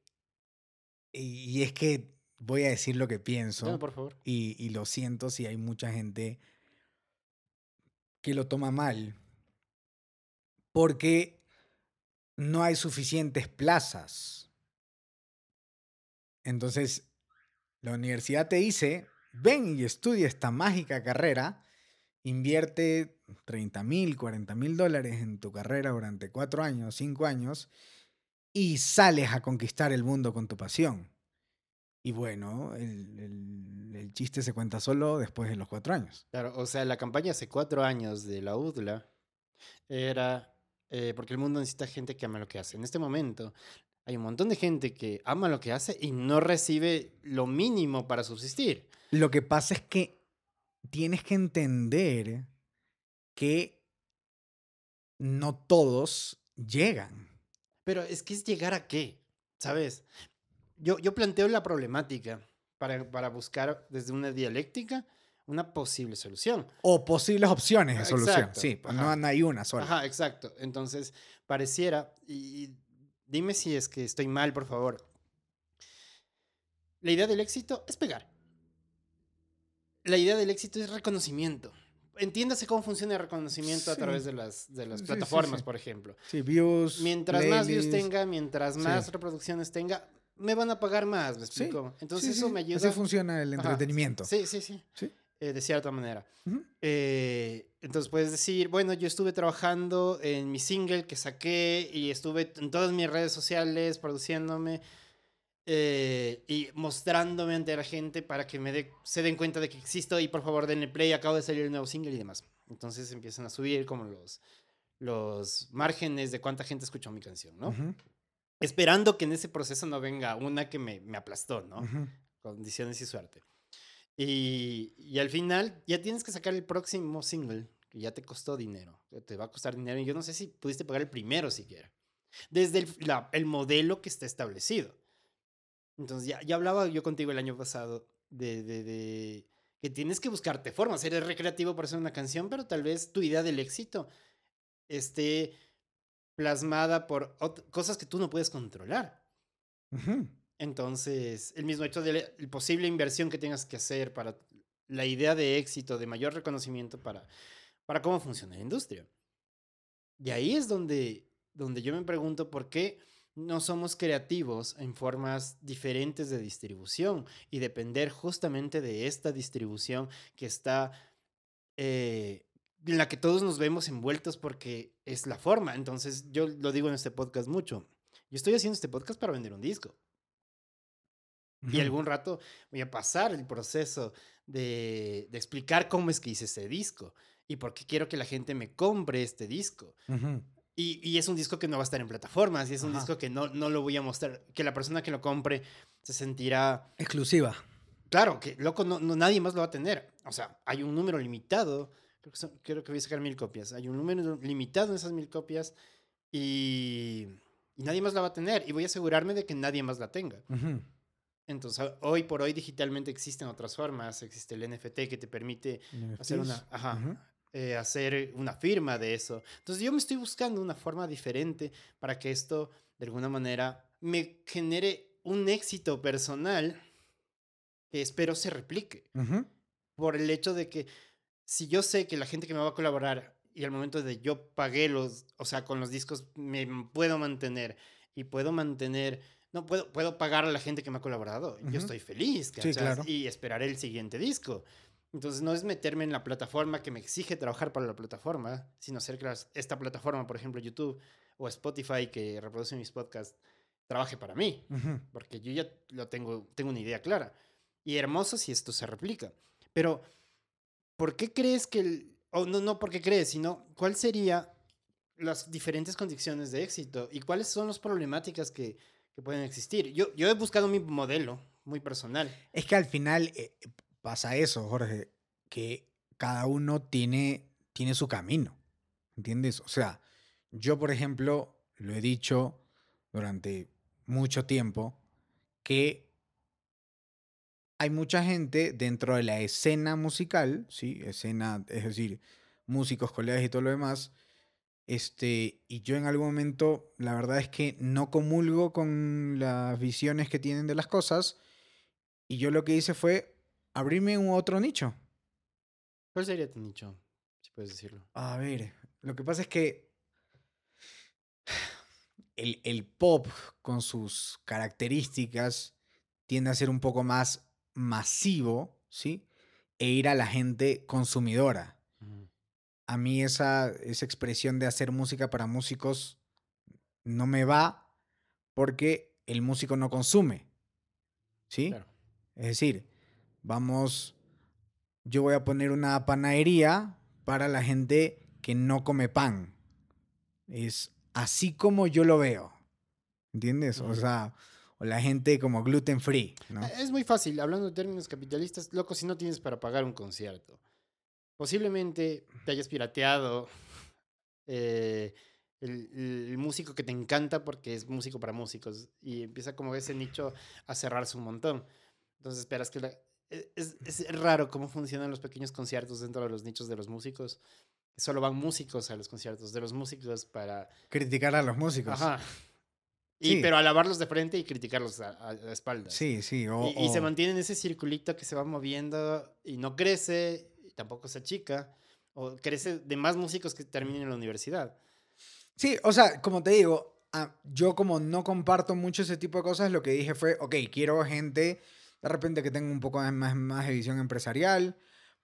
y y es que voy a decir lo que pienso Dame, por favor. y, y lo siento si hay mucha gente que lo toma mal, porque no hay suficientes plazas. Entonces, la universidad te dice, ven y estudia esta mágica carrera, invierte 30 mil, 40 mil dólares en tu carrera durante cuatro años, cinco años, y sales a conquistar el mundo con tu pasión. Y bueno, el, el- el chiste se cuenta solo después de los cuatro años. Claro, o sea, la campaña hace cuatro años de la UDLA era eh, porque el mundo necesita gente que ama lo que hace. En este momento hay un montón de gente que ama lo que hace y no recibe lo mínimo para subsistir. Lo que pasa es que tienes que entender que no todos llegan. Pero es que es llegar a qué, ¿sabes? Yo, yo planteo la problemática para, para buscar desde una dialéctica una posible solución. O posibles opciones de solución. exacto, Sí, ajá. no, hay una sola. Ajá, exacto. Entonces, pareciera, y dime si es que estoy mal, por favor. La idea del éxito es pegar. La idea del éxito es reconocimiento. Entiéndase cómo funciona el reconocimiento a Sí. través de las, de las Sí, plataformas, sí. por ejemplo. Sí, views. Mientras más views tenga, mientras más reproducciones tenga, me van a pagar más, ¿me explico? Entonces eso me ayuda. Así funciona el Ajá, entretenimiento. Sí, sí, sí. Sí. Eh, de cierta manera. Ujú. Eh, entonces puedes decir, bueno, yo estuve trabajando en mi single que saqué y estuve en todas mis redes sociales produciéndome eh, y mostrándome ante la gente para que me dé- se den cuenta de que existo y por favor denle play, acabo de salir el nuevo single y demás. Entonces empiezan a subir como los, los márgenes de cuánta gente escuchó mi canción, ¿no? Ujú, Esperando que en ese proceso no venga una que me, me aplastó, ¿no? ujú. condiciones y suerte. Y, y al final ya tienes que sacar el próximo single, que ya te costó dinero, que te va a costar dinero. Y yo no sé si pudiste pagar el primero siquiera, desde el, la- el modelo que está establecido. Entonces ya, ya hablaba yo contigo el año pasado de, de- de que tienes que buscarte formas. Eres recreativo para hacer una canción, pero tal vez tu idea del éxito esté plasmada por cosas que tú no puedes controlar. Ujú. Entonces, el mismo hecho de la posible inversión que tengas que hacer para la idea de éxito, de mayor reconocimiento para, para cómo funciona la industria. Y ahí es donde, donde yo me pregunto por qué no somos creativos en formas diferentes de distribución y depender justamente de esta distribución que está eh, en la que todos nos vemos envueltos porque es la forma. Entonces, yo lo digo en este podcast mucho. Yo estoy haciendo este podcast para vender un disco. Y algún rato voy a pasar el proceso de, de explicar cómo es que hice este disco y por qué quiero que la gente me compre este disco. Y, y es un disco que no va a estar en plataformas y es un Ajá. disco que no, no lo voy a mostrar, que la persona que lo compre se sentirá, Exclusiva. claro, que loco, no, no, nadie más lo va a tener. O sea, hay un número limitado, creo que, son- creo que voy a sacar mil copias, hay un número limitado en esas mil copias y, y nadie más la va a tener y voy a asegurarme de que nadie más la tenga. Entonces, hoy por hoy digitalmente existen otras formas. Existe el NFT que te permite hacer una, ajá. Eh, hacer una firma de eso. Entonces, yo me estoy buscando una forma diferente para que esto, de alguna manera, me genere un éxito personal que espero se replique. Ujú. Por el hecho de que si yo sé que la gente que me va a colaborar y al momento de yo pagué los, o sea, con los discos me puedo mantener y puedo mantener, no puedo, puedo pagar a la gente que me ha colaborado. Yo Ujú. estoy feliz, Sí, claro. Y esperaré el siguiente disco. Entonces no es meterme en la plataforma que me exige trabajar para la plataforma, sino hacer que esta plataforma, por ejemplo YouTube o Spotify que reproduce mis podcasts, trabaje para mí porque yo ya lo tengo, tengo una idea clara. Y hermoso si esto se replica. Pero, ¿por qué crees que el... O no, no por qué crees, sino cuál sería las diferentes condiciones de éxito y cuáles son las problemáticas que, que pueden existir? Yo, yo he buscado mi modelo muy personal. Es que al final eh, pasa eso, Jorge, que cada uno tiene, tiene su camino, ¿entiendes? O sea, yo, por ejemplo, lo he dicho durante mucho tiempo, que hay mucha gente dentro de la escena musical, ¿sí? Escena, es decir, músicos, colegas y todo lo demás, este, y yo en algún momento, la verdad es que no comulgo con las visiones que tienen de las cosas, y yo lo que hice fue abrirme un otro nicho. ¿Cuál sería tu nicho? Si puedes decirlo. A ver, lo que pasa es que el, el pop con sus características tiende a ser un poco más masivo, ¿sí? E ir a la gente consumidora. A mí esa, esa expresión de hacer música para músicos no me va porque el músico no consume, ¿sí? Claro. Es decir, vamos, yo voy a poner una panadería para la gente que no come pan. Es así como yo lo veo. ¿Entiendes? O sea, o la gente como gluten free, ¿no? Eh, Es muy fácil, hablando de términos capitalistas, loco, si no tienes para pagar un concierto. Posiblemente te hayas pirateado (laughs) eh, el, el músico que te encanta porque es músico para músicos y empieza como ese nicho a cerrarse un montón. Entonces esperas que la... e- Es, es raro cómo funcionan los pequeños conciertos dentro de los nichos de los músicos. Solo van músicos a los conciertos de los músicos para... Criticar a los músicos. Ajá. Y, Sí. Pero alabarlos de frente y criticarlos a, a, a espaldas. Sí, sí. O, Y, y se mantiene en ese circulito que se va moviendo y no crece, y tampoco se achica, o crece de más músicos que terminen en la universidad. Sí, o sea, como te digo, ah, yo como no comparto mucho ese tipo de cosas, lo que dije fue, ok, quiero gente de repente que tenga un poco más, más de visión empresarial.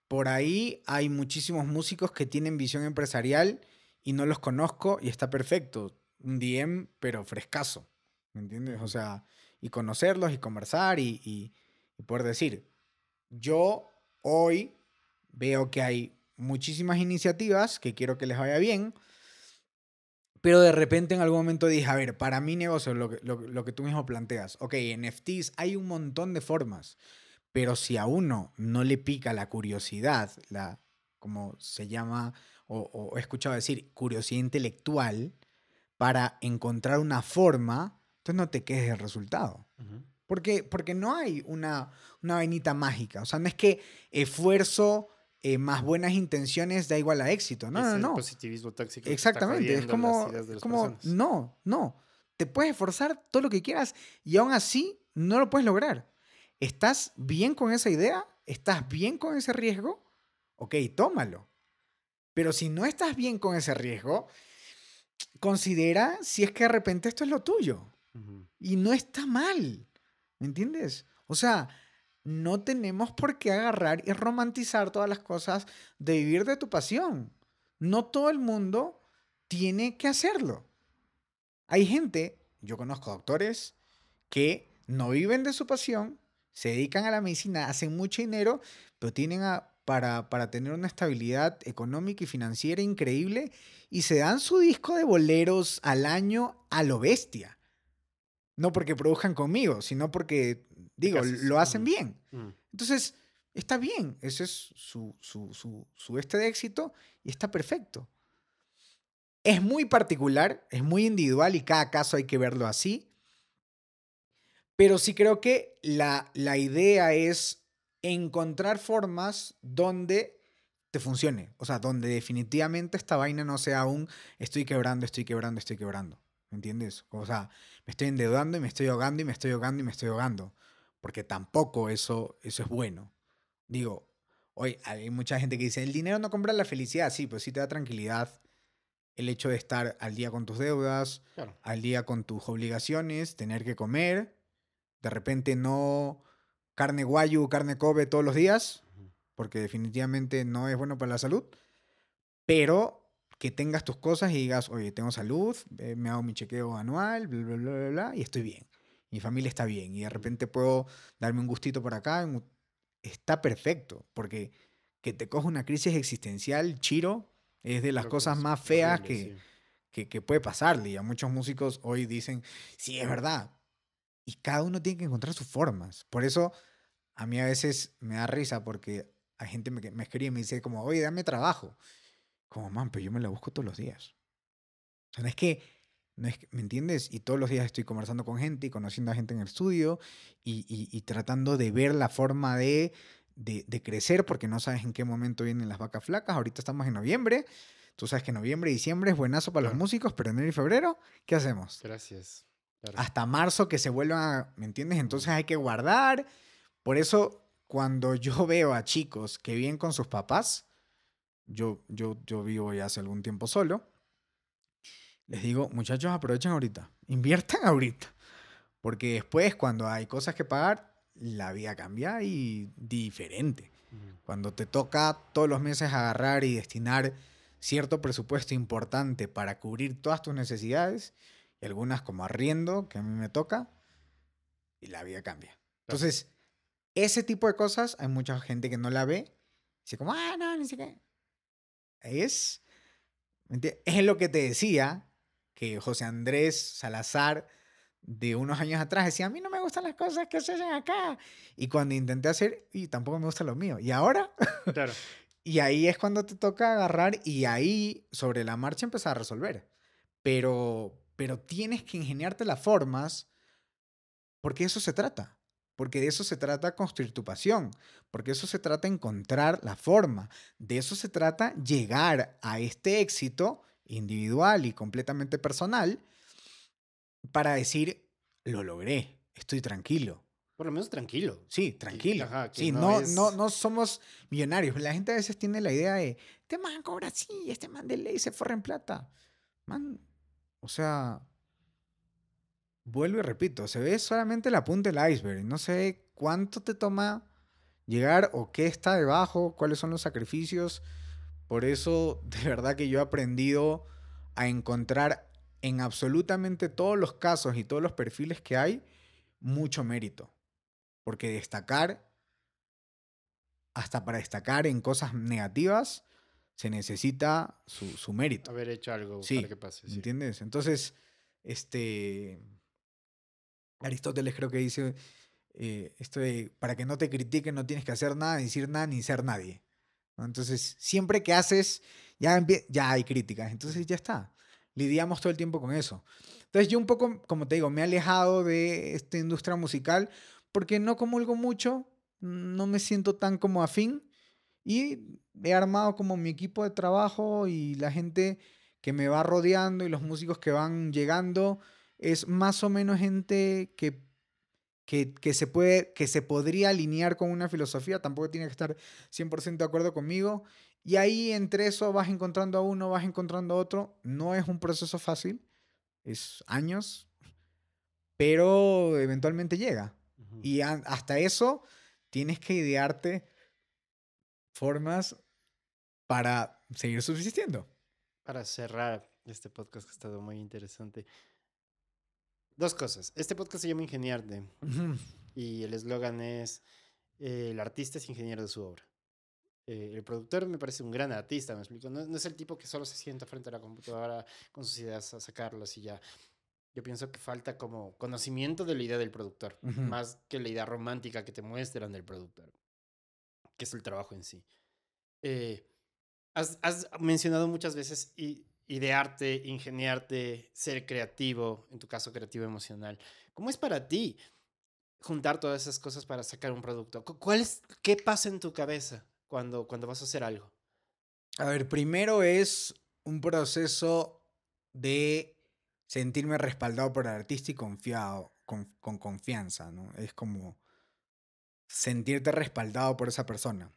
Por ahí hay muchísimos músicos que tienen visión empresarial y no los conozco y está perfecto. Un DM, pero frescazo. ¿Me entiendes? O sea, y conocerlos y conversar y, y- y poder decir, yo hoy veo que hay muchísimas iniciativas que quiero que les vaya bien, pero de repente en algún momento dije, a ver, para mi negocio, lo que, lo, lo que tú mismo planteas, ok, NFTs, hay un montón de formas, pero si a uno no le pica la curiosidad, la, como se llama, o, o he escuchado decir, curiosidad intelectual, para encontrar una forma, entonces no te quedes del resultado. Porque, porque no hay una, una vainita mágica. O sea, no es que esfuerzo eh, más buenas intenciones da igual a éxito. No, Es no, el no. positivismo tóxico. Exactamente. Es como, es como no, no. Te puedes esforzar todo lo que quieras y aún así no lo puedes lograr. ¿Estás bien con esa idea? ¿Estás bien con ese riesgo? Ok, tómalo. Pero si no estás bien con ese riesgo, considera si es que de repente esto es lo tuyo. Y no está mal. ¿Me entiendes? O sea, no tenemos por qué agarrar y romantizar todas las cosas de vivir de tu pasión. No todo el mundo tiene que hacerlo. Hay gente, yo conozco doctores, que no viven de su pasión, se dedican a la medicina, hacen mucho dinero, pero tienen a- para, para tener una estabilidad económica y financiera increíble y se dan su disco de boleros al año a lo bestia. No porque produzcan conmigo, sino porque, digo, lo hacen ujú. bien. Ujú. Entonces, está bien, ese es su, su, su, su este de éxito y está perfecto. Es muy particular, es muy individual y cada caso hay que verlo así. Pero sí creo que la, la idea es encontrar formas donde te funcione. O sea, donde definitivamente esta vaina no sea un estoy quebrando, estoy quebrando, estoy quebrando. ¿Me entiendes? O sea, me estoy endeudando y me estoy ahogando y me estoy ahogando y me estoy ahogando. Porque tampoco eso, eso es bueno. Digo, hoy hay mucha gente que dice, el dinero no compra la felicidad, sí, pues sí te da tranquilidad el hecho de estar al día con tus deudas, Claro. al día con tus obligaciones, tener que comer, de repente no carne guayu, carne Kobe todos los días, porque definitivamente no es bueno para la salud, pero que tengas tus cosas y digas, oye, tengo salud, eh, me hago mi chequeo anual, bla, bla, bla, bla, y estoy bien. Mi familia está bien y de repente puedo darme un gustito por acá. Está perfecto, porque que te coja una crisis existencial, chiro, es de las Creo cosas más feas horrible, que, sí. que, que puede pasarle. Y a muchos músicos hoy dicen, sí, es verdad. Y cada uno tiene que encontrar sus formas. Por eso a mí a veces me da risa porque hay gente me, que me escribe y me dice como, oye, dame trabajo. Como, man, pero yo me la busco todos los días. O sea, no es que, no es que- ¿me entiendes? Y todos los días estoy conversando con gente y conociendo a gente en el estudio y, y- y tratando de ver la forma de, de, de crecer porque no sabes en qué momento vienen las vacas flacas. Ahorita estamos en noviembre. Tú sabes que noviembre y diciembre es buenazo para los músicos, pero enero y febrero, ¿qué hacemos? Gracias. Claro. hasta marzo que se vuelvan a, ¿me entiendes? Entonces hay que guardar. Por eso, cuando yo veo a chicos que viven con sus papás, yo, yo, yo vivo ya hace algún tiempo solo, les digo, muchachos, aprovechen ahorita, inviertan (laughs) ahorita. Porque después, cuando hay cosas que pagar, la vida cambia y diferente. Cuando te toca todos los meses agarrar y destinar cierto presupuesto importante para cubrir todas tus necesidades, y algunas como arriendo, que a mí me toca, y la vida cambia. Entonces, ese tipo de cosas, hay mucha gente que no la ve, dice como, ah, no, ni siquiera. Es, ¿me enti- es lo que te decía, que José Andrés Salazar de unos años atrás decía, a mí no me gustan las cosas que se hacen acá. Y cuando intenté hacer, y tampoco me gusta lo mío. Y ahora, Claro. (laughs) y ahí es cuando te toca agarrar y ahí sobre la marcha empezar a resolver. Pero, pero tienes que ingeniarte las formas porque eso se trata. Porque de eso se trata construir tu pasión. Porque de eso se trata encontrar la forma. De eso se trata llegar a este éxito individual y completamente personal para decir, lo logré, estoy tranquilo. Por lo menos tranquilo. Sí, tranquilo. ajá, sí, no no, es- no, no somos millonarios. La gente a veces tiene la idea de, este man cobra así, este man de ley se forra en plata. Man, o sea, vuelvo y repito, se ve solamente la punta del iceberg. No sé cuánto te toma llegar o qué está debajo, cuáles son los sacrificios. Por eso, (laughs) de verdad que yo he aprendido a encontrar en absolutamente todos los casos y todos los perfiles que hay mucho mérito. Porque destacar, hasta para destacar en cosas negativas, se necesita su, su mérito. Haber hecho algo Sí, para que pase. ¿Me sí. entiendes? Entonces, este. Aristóteles creo que dice eh, esto de para que no te critiquen no tienes que hacer nada, decir nada, ni ser nadie. Entonces, siempre que haces, ya, ya hay críticas. Entonces, ya está. Lidiamos todo el tiempo con eso. Entonces, yo un poco, como te digo, me he alejado de esta industria musical porque no comulgo mucho, no me siento tan como afín y he armado como mi equipo de trabajo y la gente que me va rodeando y los músicos que van llegando es más o menos gente que, que, que se puede, que se podría alinear con una filosofía, tampoco tiene que estar 100% de acuerdo conmigo. Y ahí entre eso vas encontrando a uno, vas encontrando a otro. No es un proceso fácil, es años, pero eventualmente llega. Ujú. Y a- hasta eso tienes que idearte formas para seguir subsistiendo. Para cerrar este podcast que ha estado muy interesante. Dos cosas. Este podcast se llama Ingeniarte y el eslogan es eh, el artista es ingeniero de su obra. Eh, el productor me parece un gran artista, me explico. No, no es el tipo que solo se sienta frente a la computadora con sus ideas a sacarlas y ya. Yo pienso que falta como conocimiento de la idea del productor, Ujú. más que la idea romántica que te muestran del productor, que es el trabajo en sí. Eh, has, has mencionado muchas veces i- idearte, ingeniarte, ser creativo, en tu caso creativo emocional. ¿Cómo es para ti juntar todas esas cosas para sacar un producto? Cu- ¿Cuál es, ¿Qué pasa en tu cabeza cuando, cuando vas a hacer algo? A ver, primero es un proceso de sentirme respaldado por el artista y confiado, con, con confianza, ¿no? Es como, sentirte respaldado por esa persona.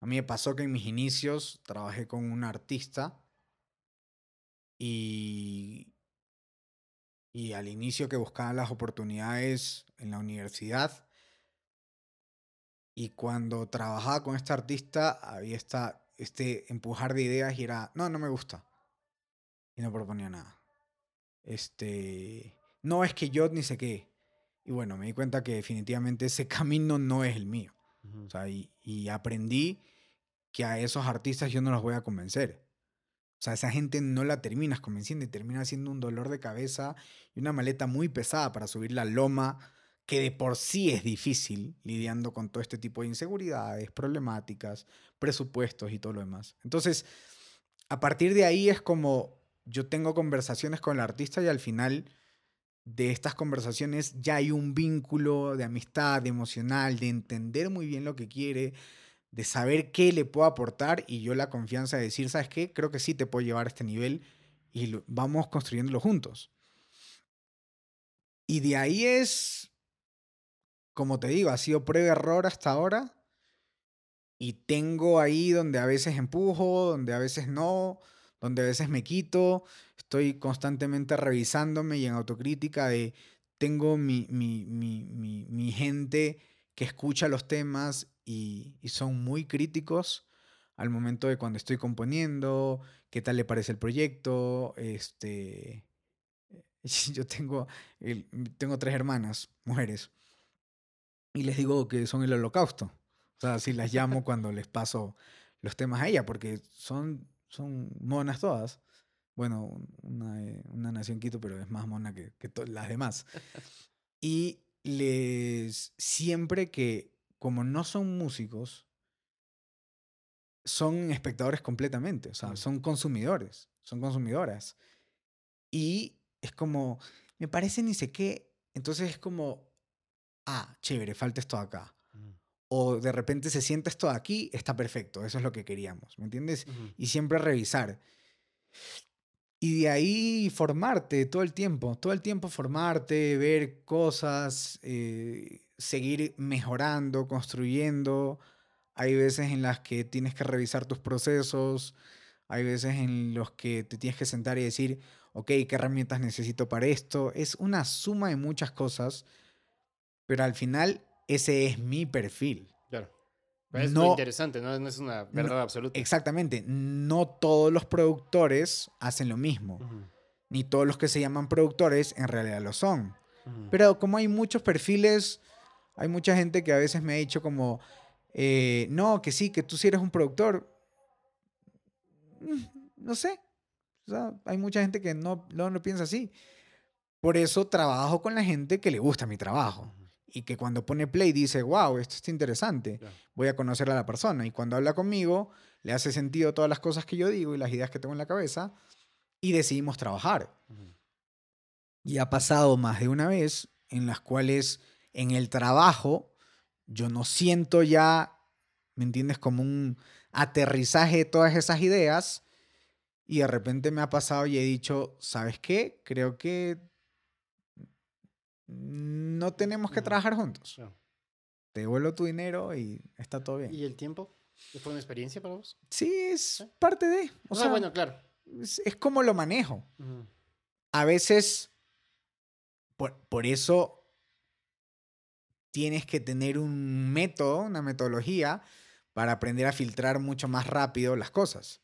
A mí me pasó que en mis inicios trabajé con un artista y, y al inicio que buscaba las oportunidades en la universidad y cuando trabajaba con este artista había esta, este empujar de ideas y era, no, no me gusta. Y no proponía nada. Este, no es que yo ni sé qué. Y bueno, me di cuenta que definitivamente ese (laughs) camino no es el mío. O sea, y, y aprendí que a esos artistas yo no los voy a convencer. Sea, esa gente no la terminas convenciendo y termina siendo un dolor de cabeza y una maleta muy pesada para subir la loma, que de por sí es difícil lidiando con todo este tipo de inseguridades, problemáticas, presupuestos y todo lo demás. Entonces, a partir de ahí es como yo tengo conversaciones con el artista y al final de estas conversaciones ya hay un vínculo de amistad, emocional, de entender muy bien lo que quiere, de saber qué le puedo aportar y yo la confianza de decir, ¿sabes qué? Creo que sí te puedo llevar a este nivel y vamos construyéndolo juntos. Y de ahí es, como te digo, ha sido prueba-error hasta ahora. Y tengo ahí donde a veces empujo, donde a veces no, donde a veces me quito. Estoy constantemente revisándome y en autocrítica de, tengo mi, mi, mi, mi gente que escucha los temas y, son muy críticos al momento de cuando estoy componiendo, qué tal le parece el proyecto. Este, (laughs) yo tengo, tengo tres hermanas, mujeres, y les digo que son el holocausto. O sea, así las llamo (laughs) cuando les paso los temas a ella, porque son, son monas todas. Bueno, una, eh, una nació en Quito, pero es más mona que, que las demás. (laughs) Y les siempre que como no son músicos, son espectadores completamente, o sea, son consumidores, son consumidoras. Y es como, me parece ni sé qué, entonces es como, ah, chévere, falta esto acá. O de repente se siente esto aquí, está perfecto, eso es lo que queríamos, ¿me entiendes? Y siempre revisar. Y de ahí formarte todo el tiempo, todo el tiempo formarte, ver cosas, eh, seguir mejorando, construyendo. Hay veces en las que tienes que revisar tus procesos, hay veces en los que te tienes que sentar y decir, ok, ¿qué herramientas necesito para esto? Es una suma de muchas cosas, pero al final ese es mi perfil. Claro. es muy interesante, ¿no? es una verdad absoluta. Exactamente. No todos los productores hacen lo mismo. Ni todos los que se llaman productores en realidad lo son. Pero como hay muchos perfiles hay mucha gente que a veces me ha dicho como, eh, no, que sí, que tú sí eres un productor. Mm, no sé. hay mucha gente que no, no lo piensa así. Por eso trabajo con la gente que le gusta mi trabajo. Y que cuando pone play dice, wow, esto está interesante. Voy a conocer a la persona. Y cuando habla conmigo, le hace sentido todas las cosas que yo digo y las ideas que tengo en la cabeza. Y decidimos trabajar. Y ha pasado más de una vez en las cuales en el trabajo, yo no siento ya, ¿me entiendes? Como un aterrizaje de todas esas ideas. Y de repente me ha pasado y he dicho, ¿sabes qué? Creo que no tenemos que trabajar juntos. Te devuelvo tu dinero y está todo bien. ¿Y el tiempo? ¿Fue una experiencia para vos? Sí, es parte de. O, sea, bueno, claro. Es, como lo manejo. A veces, por, por eso tienes que tener un método, una metodología para aprender a filtrar mucho más rápido las cosas.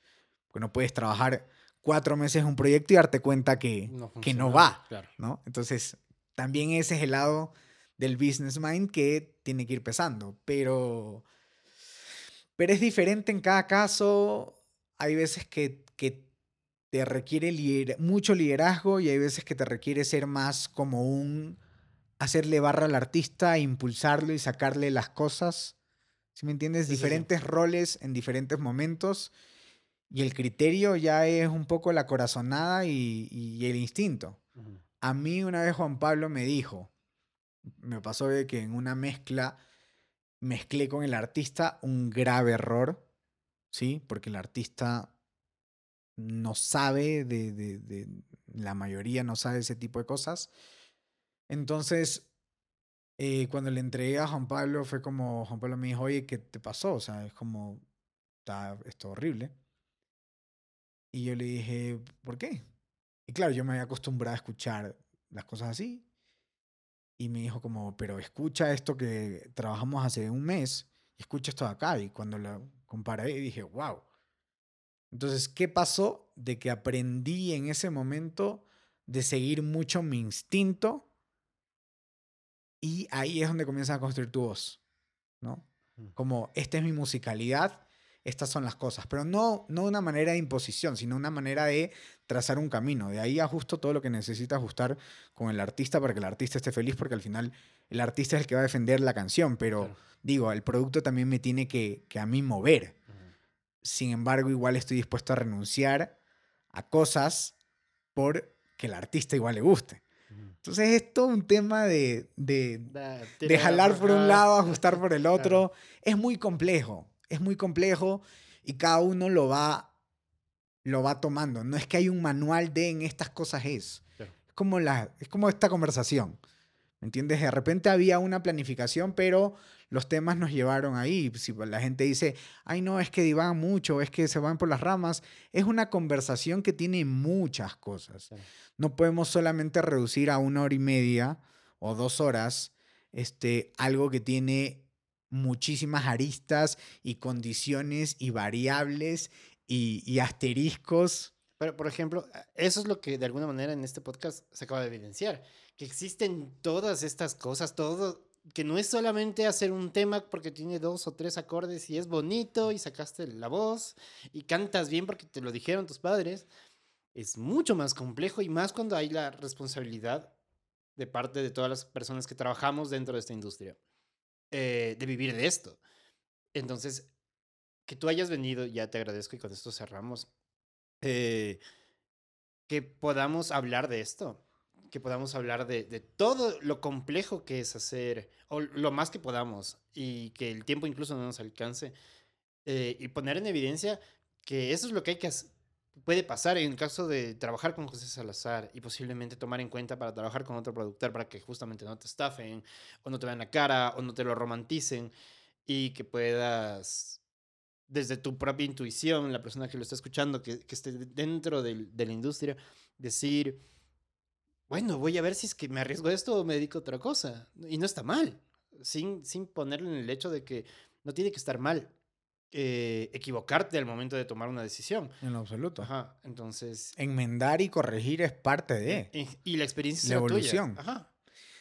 Porque no puedes trabajar cuatro meses un proyecto y darte cuenta que no, que no va. ¿no? Entonces, también ese es el lado del business mind que tiene que ir pesando. Pero, pero es diferente en cada caso. Hay veces que, que te requiere mucho liderazgo y hay veces que te requiere ser más como un hacerle barra al artista, impulsarlo y sacarle las cosas. si me entiendes? diferentes roles en diferentes momentos. Y el criterio ya es un poco la corazonada y, el instinto. A mí una vez Juan Pablo me dijo, me pasó de que en una mezcla mezclé con el artista un grave error, ¿sí? Porque el artista no sabe de, de la mayoría no sabe ese tipo de cosas entonces, eh, cuando le entregué a Juan Pablo fue como, Juan Pablo me dijo, oye, ¿qué te pasó? O sea, es como, está esto horrible. Y yo le dije, ¿por qué? Y claro, yo me había acostumbrado a escuchar las cosas así. Y me dijo como, pero escucha esto que trabajamos hace un mes, escucha esto de acá. Y cuando lo comparé, dije, wow. Entonces, ¿qué pasó? De que aprendí en ese momento de seguir mucho mi instinto y ahí es donde comienzas a construir tu voz, ¿no? Mm. Como, esta es mi musicalidad, estas son las cosas, pero no, no una manera de imposición, sino una manera de trazar un camino. De ahí ajusto todo lo que necesita ajustar con el artista para que el artista esté feliz, porque al final el artista es el que va a defender la canción, pero Claro. digo, el producto también me tiene que, que a mí mover. Sin embargo, igual estoy dispuesto a renunciar a cosas por que el artista igual le guste. Entonces es todo un tema de, de, de jalar por un lado, ajustar por el Claro. otro. Es muy complejo, es muy complejo y cada uno lo va, lo va tomando. No es que hay un manual de en estas cosas es. Claro. Es como, la, es como esta conversación. ¿Me entiendes? De repente había una planificación, pero los temas nos llevaron ahí. Si la gente dice, ay, no, es que divagan mucho, es que se van por las ramas, es una conversación que tiene muchas cosas. No podemos solamente reducir a una hora y media o dos horas este, algo que tiene muchísimas aristas y condiciones y variables y, y asteriscos. Pero, por ejemplo, eso es lo que de alguna manera en este podcast se acaba de evidenciar, que existen todas estas cosas, todo, que no es solamente hacer un tema porque tiene dos o tres acordes y es bonito y sacaste la voz y cantas bien porque te lo dijeron tus padres, es mucho más complejo y más cuando hay la responsabilidad de parte de todas las personas que trabajamos dentro de esta industria, eh, de vivir de esto. Entonces, que tú hayas venido, ya te agradezco y con esto cerramos eh, que podamos hablar de esto, que podamos hablar de, de todo lo complejo que es hacer, o lo más que podamos, y que el tiempo incluso no nos alcance, eh, y poner en evidencia que eso es lo que hay que hacer. Puede pasar en el caso de trabajar con José Salazar y posiblemente tomar en cuenta para trabajar con otro productor para que justamente no te estafen o no te vean la cara o no te lo romanticen y que puedas desde tu propia intuición, la persona que lo está escuchando, que, esté dentro de la industria, decir, bueno, voy a ver si es que me arriesgo a esto o me dedico a otra cosa. Y no está mal, sin, sin ponerle en el hecho de que no tiene que estar mal eh, equivocarte al momento de tomar una decisión. En lo absoluto. Ajá, entonces... Enmendar y corregir es parte de. y- Y la experiencia La tuya. evolución. Ajá.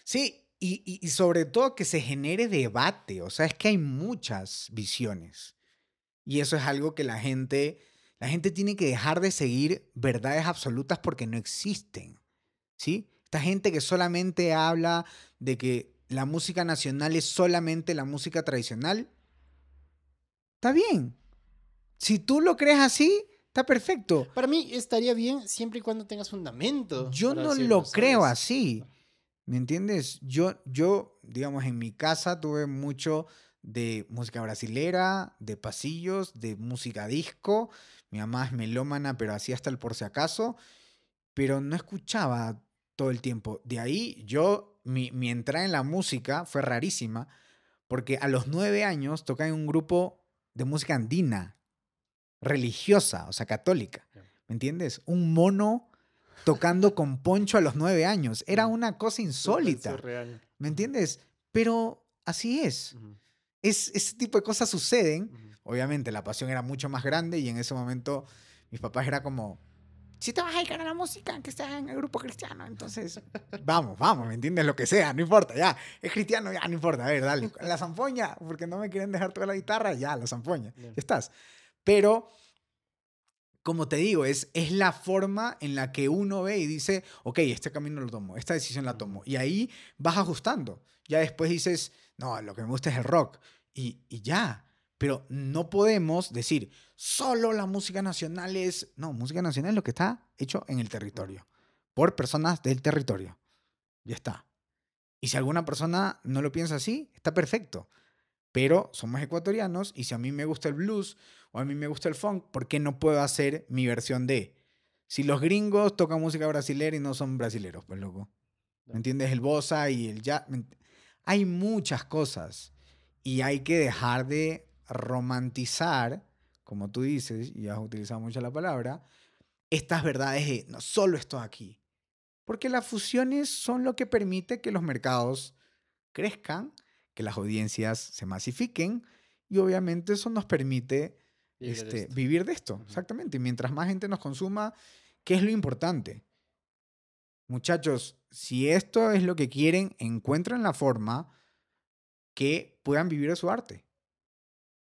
Sí, y, y- y sobre todo que se genere debate. O sea, es que hay muchas visiones. Y eso es algo que la gente, la gente tiene que dejar de seguir verdades absolutas porque no existen. ¿Sí? Esta gente que solamente habla de que la música nacional es solamente la música tradicional, está bien. Si tú lo crees así, está perfecto. Para mí estaría bien siempre y cuando tengas fundamento. Yo no decirlo, lo creo así. ¿Me entiendes? Yo, yo, digamos, en mi casa tuve mucho de música brasilera, de pasillos, de música disco. Mi mamá es melómana, pero así hasta el por si acaso. Pero no escuchaba todo el tiempo. De ahí yo, mi, mi entrada en la música fue rarísima, porque a los nueve años tocaba en un grupo de música andina, religiosa, o sea, católica. ¿Me entiendes? Un mono tocando con poncho a los nueve años. Era Mm. una cosa insólita. ¿Me entiendes? Pero así es. Es. Ese tipo de cosas suceden. Obviamente la pasión era mucho más grande y en ese momento mis papás era como, si te vas a dedicar a la música, que estés en el grupo cristiano, entonces vamos, vamos, ¿me entiendes? Lo que sea, no importa, ya. Es cristiano, ya, no importa, a ver, dale. La zampoña, porque no me quieren dejar toda la guitarra, ya, la zampoña, Ya. ya estás. Pero, como te digo, es, es la forma en la que uno ve y dice, ok, este camino lo tomo, esta decisión la tomo. Y ahí vas ajustando. Ya después dices, no, lo que me gusta es el rock. Y, y ya. Pero no podemos decir, solo la música nacional es... No, música nacional es lo que está hecho en el territorio, por personas del territorio. Ya está. Y si alguna persona no lo piensa así, está perfecto. Pero somos ecuatorianos y si a mí me gusta el blues o a mí me gusta el funk, ¿por qué no puedo hacer mi versión de? Si los gringos tocan música brasilera y no son brasileros, pues loco. ¿Me entiendes? El bossa y el jazz. ¿me ent- hay muchas cosas y hay que dejar de romantizar, como tú dices, y has utilizado mucho la palabra, estas verdades de no solo esto aquí. Porque las fusiones son lo que permite que los mercados crezcan, que las audiencias se masifiquen y obviamente eso nos permite Vivir de este, esto. vivir de esto. Ujú. Exactamente. Y mientras más gente nos consuma, ¿qué es lo importante? Muchachos, si esto es lo que quieren, encuentren la forma que puedan vivir de su arte.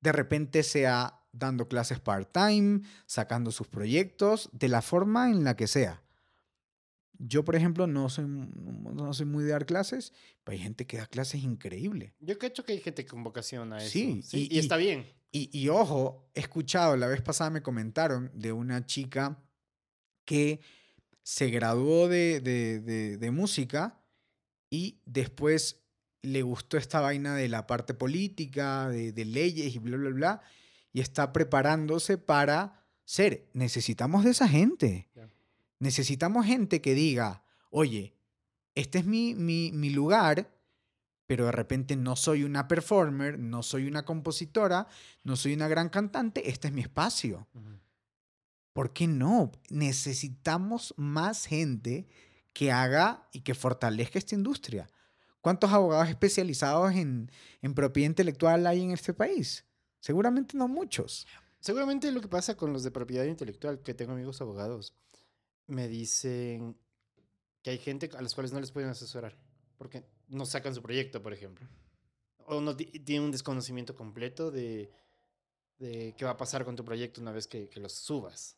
De repente sea dando clases part-time, sacando sus proyectos, de la forma en la que sea. Yo, por ejemplo, no soy, no soy muy de dar clases, pero hay gente que da clases increíble. Yo cacho que hay gente con vocación a eso. Sí, Sí, y- está bien. Y, y ojo, he escuchado, la vez pasada me comentaron de una chica que se graduó de, de- de- de música y después le gustó esta vaina de la parte política, de, de leyes y bla, bla, bla, y está preparándose para ser. Necesitamos de esa gente. Necesitamos gente que diga, oye, este es mi, mi, mi lugar, pero de repente no soy una performer, no soy una compositora, no soy una gran cantante, este es mi espacio. ¿Por qué no? Necesitamos más gente que haga y que fortalezca esta industria. ¿Cuántos abogados especializados en, en propiedad intelectual hay en este país? Seguramente no muchos. Seguramente lo que pasa con los de propiedad intelectual, que tengo amigos abogados, me dicen que hay gente a las cuales no les pueden asesorar porque no sacan su proyecto, por ejemplo. O no ti- tienen un desconocimiento completo de, de qué va a pasar con tu proyecto una vez que, los subas.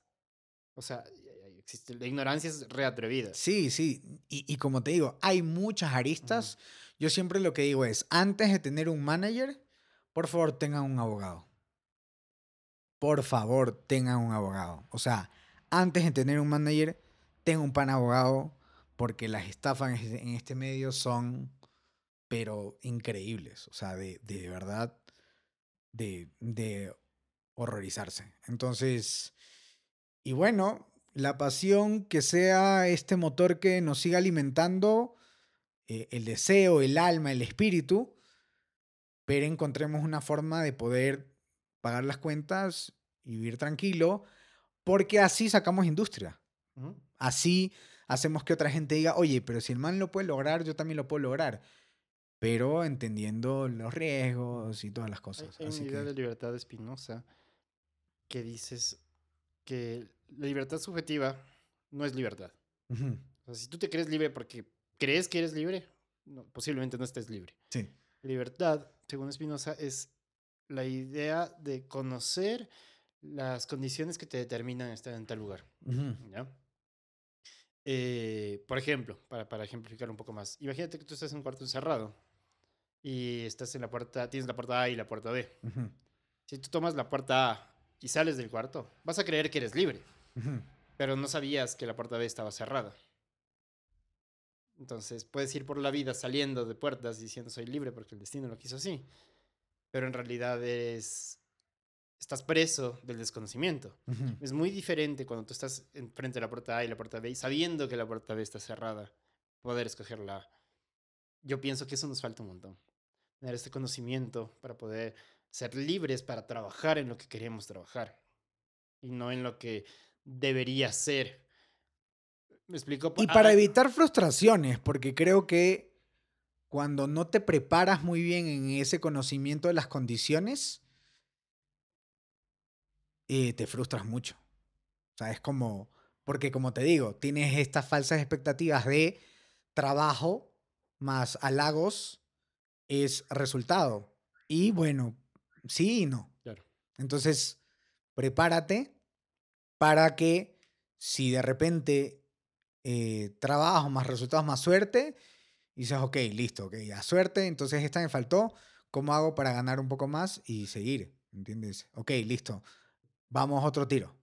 O sea, existe, la ignorancia es reatrevida. Sí, sí. Y, y como te digo, hay muchas aristas. Yo siempre lo que digo es, antes de tener un manager, por favor tengan un abogado. Por favor tengan un abogado. O sea, antes de tener un manager, tengan un pan abogado, porque las estafas en este- en este medio son, pero increíbles. O sea, de, de verdad, de, de horrorizarse. Entonces, y bueno, la pasión que sea este motor que nos siga alimentando, eh, el deseo, el alma, el espíritu, pero encontremos una forma de poder pagar las cuentas y vivir tranquilo, porque así sacamos industria. Así hacemos que otra gente diga, oye, pero si el man lo puede lograr, yo también lo puedo lograr. Pero entendiendo los riesgos y todas las Hay, cosas. hay una idea que- de libertad de Spinoza que dices que la libertad subjetiva no es libertad. O sea, si tú te crees libre porque crees que eres libre, no, posiblemente no estés libre. Sí. Libertad, según Spinoza, es la idea de conocer las condiciones que te determinan estar en tal lugar. ¿ya? Eh, por ejemplo, para, para ejemplificar un poco más, imagínate que tú estás en un cuarto encerrado y estás en la puerta, tienes la puerta A y la puerta B. Si tú tomas la puerta A y sales del cuarto, vas a creer que eres libre, pero no sabías que la puerta B estaba cerrada. Entonces puedes ir por la vida saliendo de puertas diciendo soy libre porque el destino lo quiso así, pero en realidad eres, estás preso del desconocimiento. Es muy diferente cuando tú estás enfrente de la puerta A y la puerta B y sabiendo que la puerta B está cerrada, poder escoger la A. Yo pienso que eso nos falta un montón. Tener este conocimiento para poder ser libres para trabajar en lo que queremos trabajar y no en lo que debería ser. ¿Me explico? Y para ah, evitar frustraciones, porque creo que cuando no te preparas muy bien en ese conocimiento de las condiciones, eh, te frustras mucho. O sea, es como, porque como te digo, tienes estas falsas expectativas de trabajo más halagos es resultado. Y bueno, sí y no. Claro. Entonces, prepárate para que si de repente eh, trabajo más resultados más suerte, y dices, ok, listo, ok, a suerte, entonces esta me faltó, ¿cómo hago para ganar un poco más y seguir? ¿Entiendes? Ok, listo, vamos a otro tiro.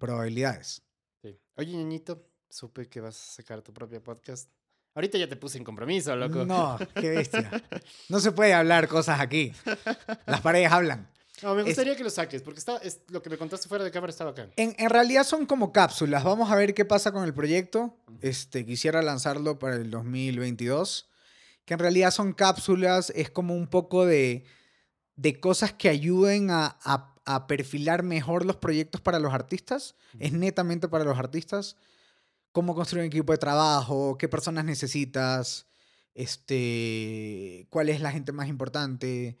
Probabilidades. sí. Oye, ñañito, supe que vas a sacar tu propio podcast. Ahorita ya te puse en compromiso, loco. No, qué bestia. (laughs) No se puede hablar cosas aquí. Las paredes hablan. No, me Es- gustaría que lo saques, porque está, es, lo que me contaste fuera de cámara estaba acá. En, en realidad son como cápsulas. Vamos a ver qué pasa con el proyecto. Este, quisiera lanzarlo para el 2022. que en realidad son cápsulas, es como un poco de, de cosas que ayuden a, a- a perfilar mejor los proyectos para los artistas. Es netamente para los artistas. Cómo construir un equipo de trabajo, qué personas necesitas, este, cuál es la gente más importante.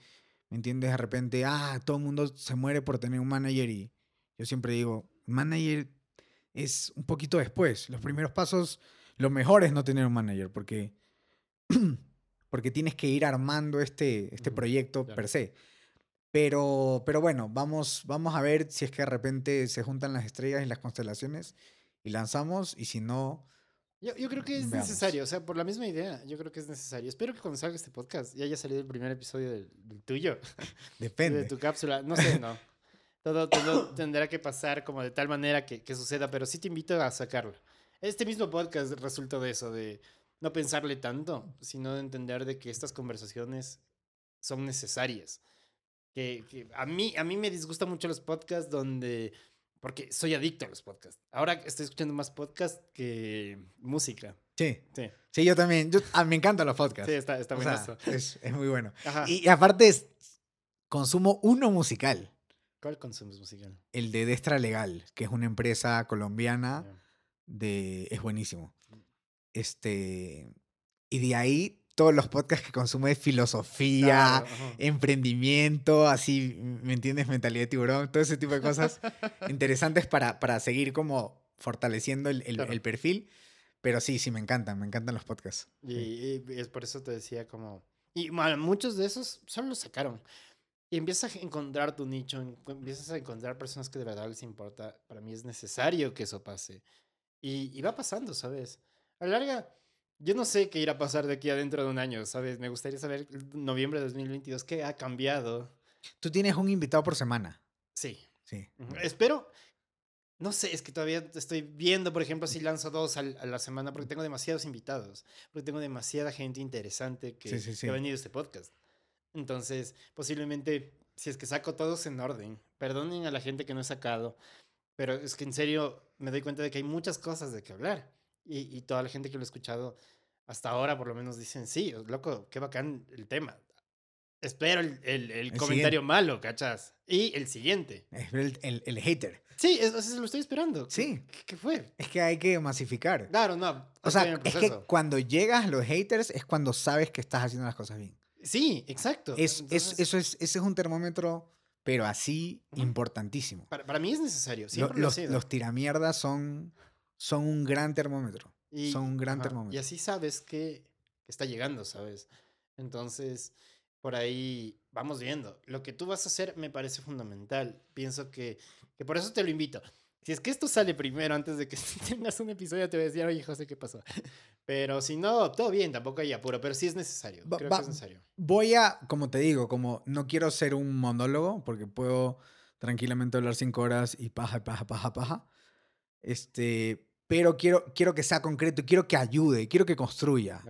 ¿Me entiendes? De repente, ah, todo el mundo se muere por tener un manager y yo siempre digo, manager es un poquito después. Los primeros pasos, lo mejor es no tener un manager porque, (clears throat) porque tienes que ir armando este, este proyecto claro. per se. Pero, pero bueno, vamos, vamos a ver si es que de repente se juntan las estrellas y las constelaciones y lanzamos y si no, Yo, yo creo que es Veamos. necesario, o sea, por la misma idea, yo creo que es necesario. Espero que cuando salga este podcast ya haya salido el primer episodio del, del tuyo, (laughs) depende. de tu cápsula. No sé, no. Todo, todo (coughs) tendrá que pasar como de tal manera que, que suceda, pero sí te invito a sacarlo. Este mismo podcast resulta de eso, de no pensarle tanto, sino de entender de que estas conversaciones son necesarias. Que, que a, mí, a mí me disgustan mucho los podcasts donde... Porque soy adicto a los podcasts. Ahora estoy escuchando más podcasts que música. Sí, Sí, sí, yo también. Yo, ah, me encantan los podcasts. sí está, está sea, es, es muy bueno. Ajá. Y, y aparte, es- consumo uno musical, ¿Cuál consumes musical? el de Destra Legal, que es una empresa colombiana Ya. de... es buenísimo. Este, y de ahí todos los podcasts que consumo es filosofía, Claro, emprendimiento, así, ¿me entiendes? Mentalidad de tiburón, todo ese tipo de cosas (laughs) interesantes para, para seguir como fortaleciendo el, el- Claro. el perfil. Pero sí, sí, me encantan, me encantan los podcasts. Y, Sí. y es por eso te decía como... Y bueno, muchos de esos solo los sacaron. Y empiezas a encontrar tu nicho, empiezas a encontrar personas que de verdad les importa. Para mí es necesario que eso pase. Y, y va pasando, ¿sabes? A la larga, yo no sé qué irá a pasar de aquí a dentro de un año, ¿sabes? Me gustaría saber, noviembre de 2022, qué ha cambiado. Tú tienes un invitado por semana. Sí, Sí. Espero. No sé, es que todavía estoy viendo, por ejemplo, si lanzo dos a la semana, porque tengo demasiados invitados, porque tengo demasiada gente interesante que, Sí, sí, que sí. ha venido a este podcast. Entonces, posiblemente, si es que saco todos en orden, perdonen a la gente que no he sacado, pero es que en serio me doy cuenta de que hay muchas cosas de que hablar. Y, y toda la gente que lo ha escuchado hasta ahora, por lo menos, dicen, sí, loco, qué bacán el tema. Espero el, el- el El comentario malo, ¿cachas? Y el siguiente. (laughs) El, el- el hater. Sí, es- eso lo estoy esperando. ¿Qué- Sí. ¿Qué, qué fue? Es que hay que masificar. Claro, no. O sea, es que cuando llegas a los haters es cuando sabes que estás haciendo las cosas bien. Sí, exacto. Es, es- eso es, ese es un termómetro, pero así importantísimo. Para, para mí es necesario. Siempre lo los, los tiramierdas son, son un gran termómetro. Y- son un gran ajá, termómetro. Y así sabes que, que está llegando, ¿sabes? Entonces, por ahí vamos viendo. Lo que tú vas a hacer me parece fundamental. Pienso que, que por eso te lo invito. Si es que esto sale primero, antes de que (laughs) tengas un episodio, te voy a decir, oye, José, ¿qué pasó? (laughs) Pero si no, todo bien, tampoco hay apuro, pero sí es necesario. Va- Creo va- que es necesario. Voy a, como te digo, como no quiero ser un monólogo, porque puedo tranquilamente hablar cinco horas y paja, paja, paja, paja. Este, pero quiero, quiero que sea concreto, y quiero que ayude, quiero que construya.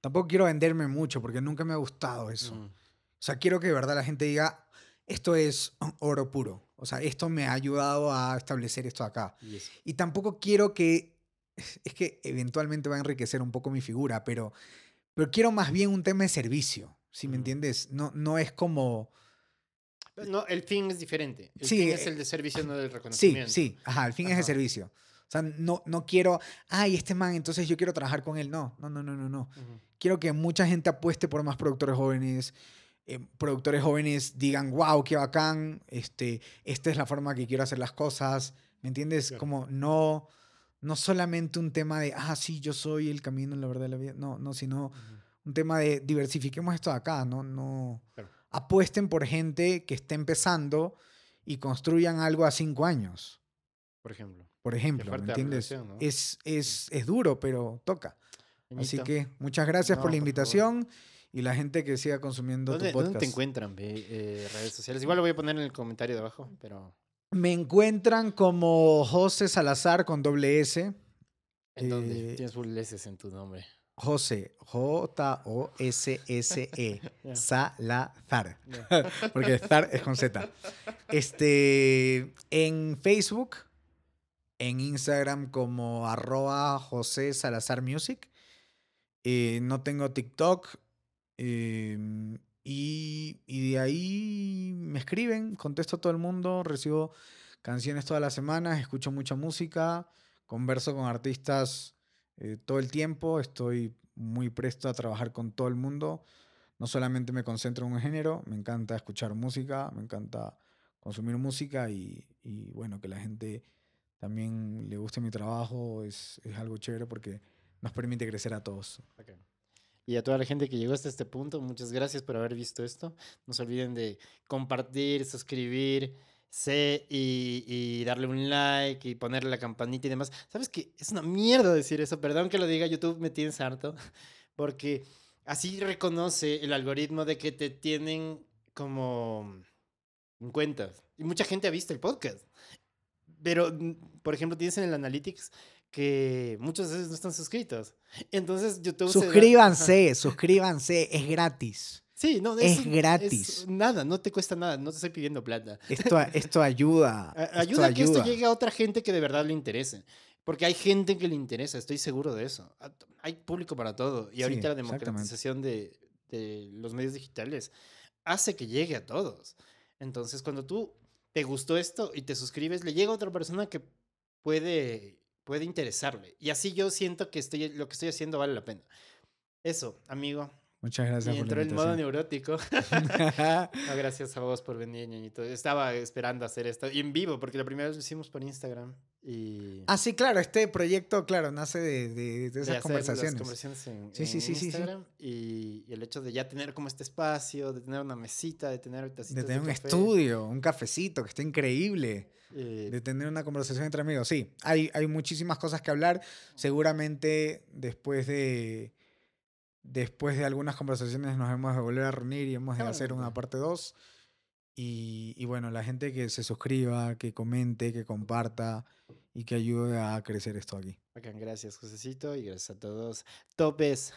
Tampoco quiero venderme mucho, porque nunca me ha gustado eso. Mm, O sea, quiero que de verdad la gente diga, esto es oro puro. O sea, esto me ha ayudado a establecer esto acá. y eso. Y tampoco quiero que, es que eventualmente va a enriquecer un poco mi figura, pero, pero quiero más bien un tema de servicio, si me Ujú. entiendes? No, no es como... No, el fin es diferente. El Sí, fin es eh, el de servicio, no del Sí, reconocimiento. sí, ajá, el fin es Ajá. el servicio. O sea, no, no quiero, ay, este man, entonces yo quiero trabajar con él. No, no, no, no, no, no. Ujú. Quiero que mucha gente apueste por más productores jóvenes, eh, productores jóvenes digan, wow, qué bacán, este, esta es la forma que quiero hacer las cosas, ¿me entiendes? Claro. Como no, no solamente un tema de, ah, sí, yo soy el camino, la verdad la vida, no, no, sino Ujú. un tema de diversifiquemos esto de acá, no, no, Claro. apuesten por gente que esté empezando y construyan algo a cinco años, Por ejemplo. Por ejemplo, ¿me entiendes? Es, es, es duro, pero toca. Así que muchas gracias por No, la por invitación y la gente que siga consumiendo ¿Dónde, tu podcast. dónde te encuentran, eh, redes sociales? Igual lo voy a poner en el comentario de abajo, pero Me encuentran como José Salazar con doble S. ¿en dónde? Eh, Tienes full S en tu nombre. José, J-O-S-S-E, (laughs) Salazar, (laughs) porque Zar es con Z. Este, en Facebook, en Instagram como arroba José Salazar Music. Eh, no tengo TikTok, Em, y, y de ahí me escriben, contesto a todo el mundo, recibo canciones todas las semanas, escucho mucha música, converso con artistas eh, todo el tiempo, estoy muy presto a trabajar con todo el mundo. No solamente me concentro en un género, me encanta escuchar música, me encanta consumir música y, y bueno, que la gente también le guste mi trabajo es, es algo chévere porque nos permite crecer a todos. Bacán. Y a toda la gente que llegó hasta este punto, muchas gracias por haber visto esto. No se olviden de compartir, suscribir y, y, darle un like y ponerle la campanita y demás. ¿Sabes qué? Es una mierda decir eso. Perdón que lo diga, YouTube me tienes harto. (laughs) Porque así reconoce el algoritmo de que te tienen como en cuenta. Y mucha gente ha visto el podcast. Pero, mm, por ejemplo, tienes en el Analytics que muchas veces no están suscritos. Entonces YouTube... Suscríbanse, suscríbanse, es gratis. Sí, no, es, gratis. nada, no te cuesta nada, no te estoy pidiendo plata. Esto, esto ayuda. ayuda a que esto llegue a otra gente que de verdad le interese. Porque hay gente que le interesa, estoy seguro de eso. Hay público para todo. Y ahorita la democratización de, de, los medios digitales hace que llegue a todos. Entonces, cuando tú te gustó esto y te suscribes, le llega a otra persona que puede, puede interesarle. Y así yo siento que estoy, lo que estoy haciendo vale la pena. Eso, amigo, Muchas gracias y entró en modo neurótico. (laughs) no, gracias a vos por venir, ñañito. Estaba esperando hacer esto. Y en vivo, porque la primera vez lo hicimos por Instagram. Y... Ah, sí, claro. Este proyecto, claro, nace de, de, de esas conversaciones. Las conversaciones en, sí, sí, sí, Instagram. Y, y, el hecho de ya tener como este espacio, de tener una mesita, de tener De tener un estudio, un cafecito, que está increíble. Eh, de tener una conversación entre amigos. Sí, hay, hay muchísimas cosas que hablar. Seguramente después de Después de algunas conversaciones nos hemos de volver a reunir y hemos de hacer una parte 2. Y, y, bueno, la gente que se suscriba, que comente, que comparta y que ayude a crecer esto aquí. gracias, Josecito, y gracias a todos. Topes.